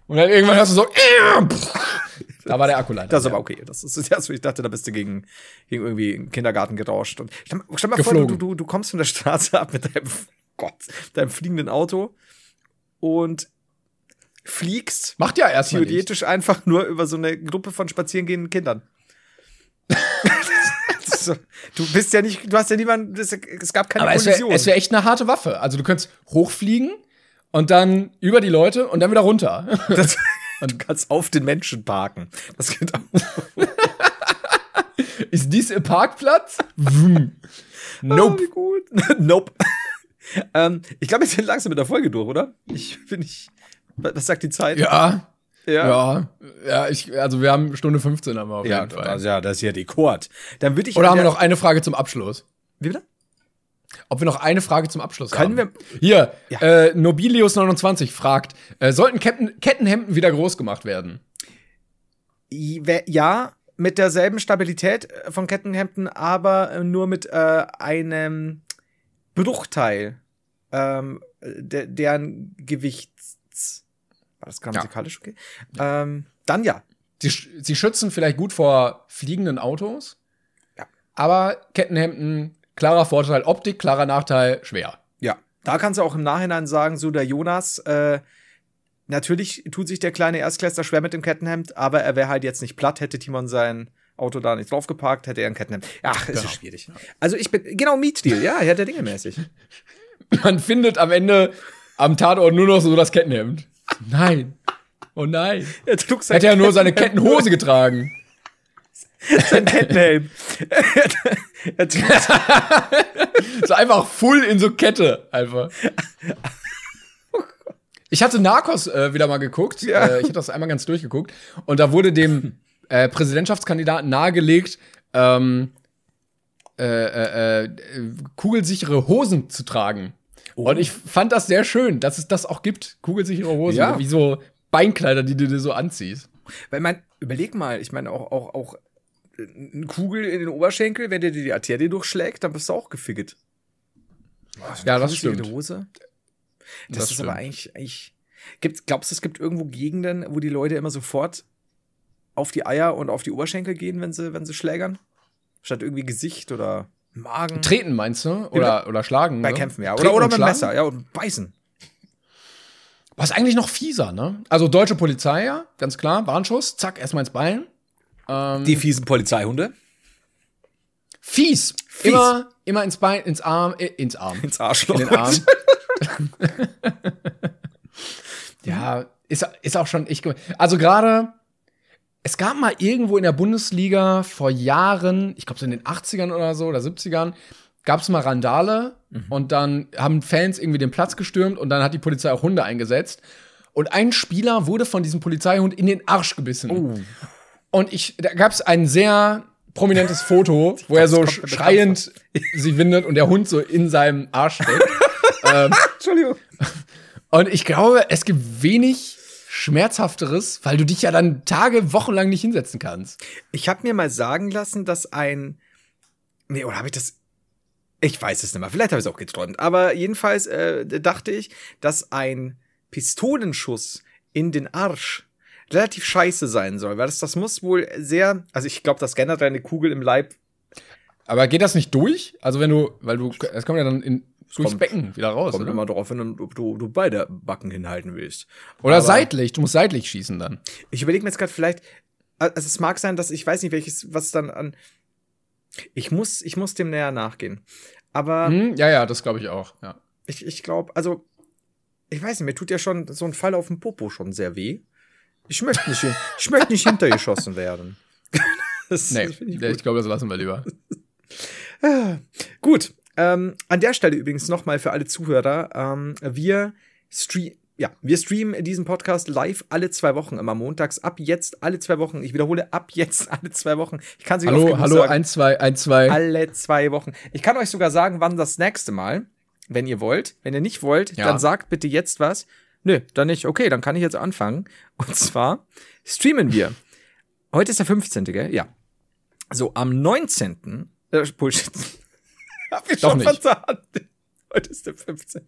Und dann irgendwann hast du so. Da war der Akku leider. Das ist aber okay. Das ist ja so, ich dachte, da bist du gegen, gegen irgendwie einen Kindergarten gerauscht. Und stell, stell mal Geflogen. vor, du, du, du kommst von der Straße ab mit deinem Gott, deinem fliegenden Auto und fliegst. Macht ja erst theoretisch nicht. einfach nur über so eine Gruppe von spazierengehenden Kindern. so, du bist ja nicht, du hast ja niemanden, es, es gab keine Aber Kollision. Es wäre wär echt eine harte Waffe. Also du könntest hochfliegen und dann über die Leute und dann wieder runter. Das, und du kannst auf den Menschen parken. Das geht auch. Ist dies ein Parkplatz? nope. Oh, gut. nope. ähm, ich glaube, wir sind langsam mit der Folge durch, oder? Ich bin nicht. Was sagt die Zeit? Ja. Ja. Ja, ja ich, also wir haben Stunde 15 haben wir auf ja, jeden Fall. Also ja, das ist ja Rekord. Dann würde ich. Oder haben wir noch eine Frage zum Abschluss? Wie bitte? Ob wir noch eine Frage zum Abschluss Können haben? wir. Hier, ja. äh, Nobilius29 fragt: äh, Sollten Ketten, Kettenhemden wieder groß gemacht werden? Ja, mit derselben Stabilität von Kettenhemden, aber nur mit äh, einem Bruchteil ähm, de deren Gewichts. War das grammatikalisch okay? Ähm, dann ja. Sie, sie schützen vielleicht gut vor fliegenden Autos. Ja. Aber Kettenhemden, klarer Vorteil Optik, klarer Nachteil schwer. Ja. Da kannst du auch im Nachhinein sagen, so der Jonas, äh, natürlich tut sich der kleine Erstklässler schwer mit dem Kettenhemd, aber er wäre halt jetzt nicht platt, hätte Timon sein Auto da nicht drauf geparkt, hätte er ein Kettenhemd. Ach, genau. ist schwierig. Also ich bin, genau, Mietdeal, ja, ja, der Dinge mäßig. Man findet am Ende am Tatort nur noch so das Kettenhemd. Nein. Oh nein. Er trug sein Hätte er nur seine Kettenhose getragen. Sein Kettenhelm. so einfach full in so Kette, einfach. Ich hatte Narcos äh, wieder mal geguckt. Ja. Äh, ich hatte das einmal ganz durchgeguckt. Und da wurde dem äh, Präsidentschaftskandidaten nahegelegt, ähm, äh, äh, äh, kugelsichere Hosen zu tragen. Oh. Und ich fand das sehr schön, dass es das auch gibt, kugelsichere Hosen, ja. wie so Beinkleider, die du dir so anziehst. Weil man, überleg mal, ich meine auch, auch, auch eine Kugel in den Oberschenkel, wenn der dir die Arterie durchschlägt, dann bist du auch gefickt. Oh, ja, das stimmt. Hose. Das, das ist stimmt. aber eigentlich, eigentlich gibt, glaubst du, es gibt irgendwo Gegenden, wo die Leute immer sofort auf die Eier und auf die Oberschenkel gehen, wenn sie, wenn sie schlägern? Statt irgendwie Gesicht oder Magen. Treten meinst du? Oder, oder schlagen? Bei ne? Kämpfen, ja. Oder, oder mit schlagen? Messer, ja, und beißen. Was eigentlich noch fieser, ne? Also deutsche Polizei, ja, ganz klar, Warnschuss, zack, erstmal ins Bein. Ähm, die fiesen Polizeihunde. Fies. Fies. Immer, immer ins Bein, ins Arm, äh, ins Arm. Ins Arschloch. In den Arm. ja, ist, ist auch schon echt. Also gerade, es gab mal irgendwo in der Bundesliga vor Jahren, ich glaube so in den 80ern oder so oder 70ern, gab es mal Randale mhm. und dann haben Fans irgendwie den Platz gestürmt und dann hat die Polizei auch Hunde eingesetzt. Und ein Spieler wurde von diesem Polizeihund in den Arsch gebissen. Oh. Und ich, da gab es ein sehr prominentes Foto, wo er so schreiend sich windet und der Hund so in seinem Arsch steckt. ähm, Entschuldigung. Und ich glaube, es gibt wenig schmerzhafteres, weil du dich ja dann Tage, Wochenlang nicht hinsetzen kannst. Ich habe mir mal sagen lassen, dass ein Nee, oder habe ich das ich weiß es nicht mehr. Vielleicht habe ich es auch geträumt. Aber jedenfalls äh, dachte ich, dass ein Pistolenschuss in den Arsch relativ scheiße sein soll, weil das, das muss wohl sehr, also ich glaube, dass generell eine Kugel im Leib. Aber geht das nicht durch? Also wenn du, weil du, es kommt ja dann in, durchs kommt, Becken wieder raus. Kommt oder? immer darauf, wenn du, du, du beide Backen hinhalten willst. Oder Aber seitlich, du musst seitlich schießen dann. Ich überlege mir jetzt gerade vielleicht, also es mag sein, dass ich weiß nicht, welches, was dann an. Ich muss, ich muss dem näher nachgehen. Aber. Hm, ja, ja, das glaube ich auch, ja. Ich, ich glaube, also, ich weiß nicht, mir tut ja schon so ein Fall auf dem Popo schon sehr weh. Ich möchte nicht, ich möchte nicht hintergeschossen werden. das, nee, das ich, ich glaube, das lassen wir lieber. Gut. Ähm, an der Stelle übrigens nochmal für alle Zuhörer. Ähm, wir streamen ja, wir streamen diesen Podcast live alle zwei Wochen, immer montags. Ab jetzt alle zwei Wochen. Ich wiederhole, ab jetzt alle zwei Wochen. Ich kann sie Hallo, hallo, sagen. ein, zwei, ein, zwei. Alle zwei Wochen. Ich kann euch sogar sagen, wann das nächste Mal, wenn ihr wollt. Wenn ihr nicht wollt, ja. dann sagt bitte jetzt was. Nö, dann nicht. Okay, dann kann ich jetzt anfangen. Und zwar streamen wir. Heute ist der 15. Gell? Ja. So, am 19. Äh, Bullshit. Hab ich Doch schon nicht. verzahnt. Heute ist der 15.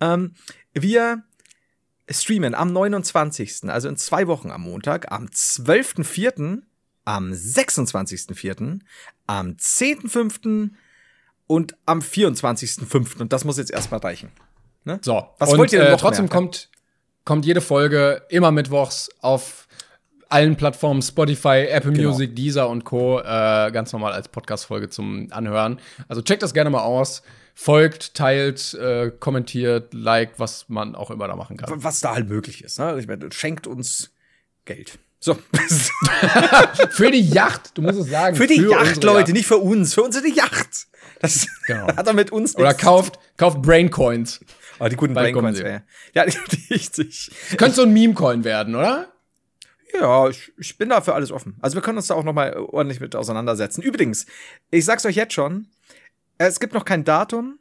Ähm, wir streamen am 29. Also in zwei Wochen am Montag, am 12.04., am 26.04., am 10.05. und am 24.05. Und das muss jetzt erstmal reichen. Ne? So, was und, wollt ihr denn äh, noch äh, Trotzdem mehr? kommt, kommt jede Folge immer mittwochs auf allen Plattformen Spotify, Apple genau. Music, Deezer und Co. Äh, ganz normal als Podcast-Folge zum Anhören. Also checkt das gerne mal aus. Folgt, teilt, äh, kommentiert, liked, was man auch immer da machen kann. Was da halt möglich ist. Ne? Ich meine, schenkt uns Geld. So. für die Yacht, du musst es sagen. Für die für Yacht, Leute, Yacht. nicht für uns, für unsere Yacht. Das genau. hat er mit uns nichts. Oder kauft, kauft Braincoins. Oh, die guten Braincoins, ja. Ja, richtig. Könnte so ein Meme-Coin werden, oder? Ja, ich, ich bin da für alles offen. Also wir können uns da auch noch mal ordentlich mit auseinandersetzen. Übrigens, ich sag's euch jetzt schon, es gibt noch kein Datum,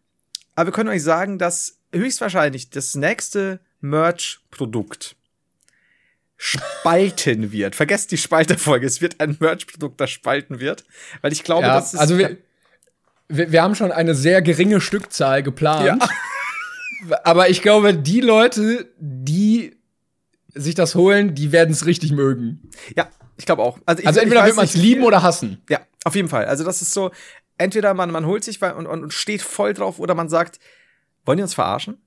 aber wir können euch sagen, dass höchstwahrscheinlich das nächste Merch-Produkt spalten wird. Vergesst die Spalterfolge. Es wird ein Merch-Produkt, das spalten wird. Weil ich glaube, ja, das ist. Also wir, wir, wir, haben schon eine sehr geringe Stückzahl geplant. Ja. Aber ich glaube, die Leute, die sich das holen, die werden es richtig mögen. Ja, ich glaube auch. Also, ich, also entweder wird man es lieben oder hassen. Ja, auf jeden Fall. Also das ist so, entweder man, man holt sich und, und steht voll drauf oder man sagt, wollen die uns verarschen?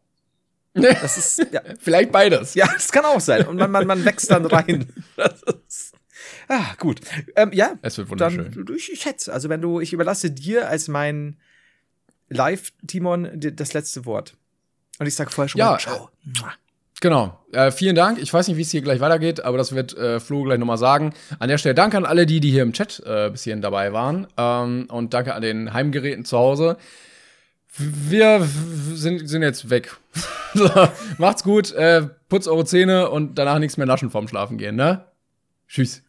Das ist, ja. Vielleicht beides. Ja, das kann auch sein. Und man, man, man wächst dann rein. Das ist, ah, gut. Ähm, ja. Es wird wunderschön. Dann, ich, ich schätze, also wenn du, ich überlasse dir als mein Live-Timon das letzte Wort. Und ich sag vorher schon ja, mal, ciao. Genau. Äh, vielen Dank. Ich weiß nicht, wie es hier gleich weitergeht, aber das wird äh, Flo gleich nochmal sagen. An der Stelle danke an alle die, die hier im Chat äh, bis hierhin dabei waren. Ähm, und danke an den Heimgeräten zu Hause. Wir sind, sind jetzt weg. so, macht's gut, äh, putzt eure Zähne und danach nichts mehr naschen vorm Schlafen gehen, ne? Tschüss.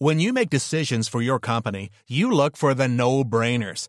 When you make decisions for your company, you look for the no-brainers.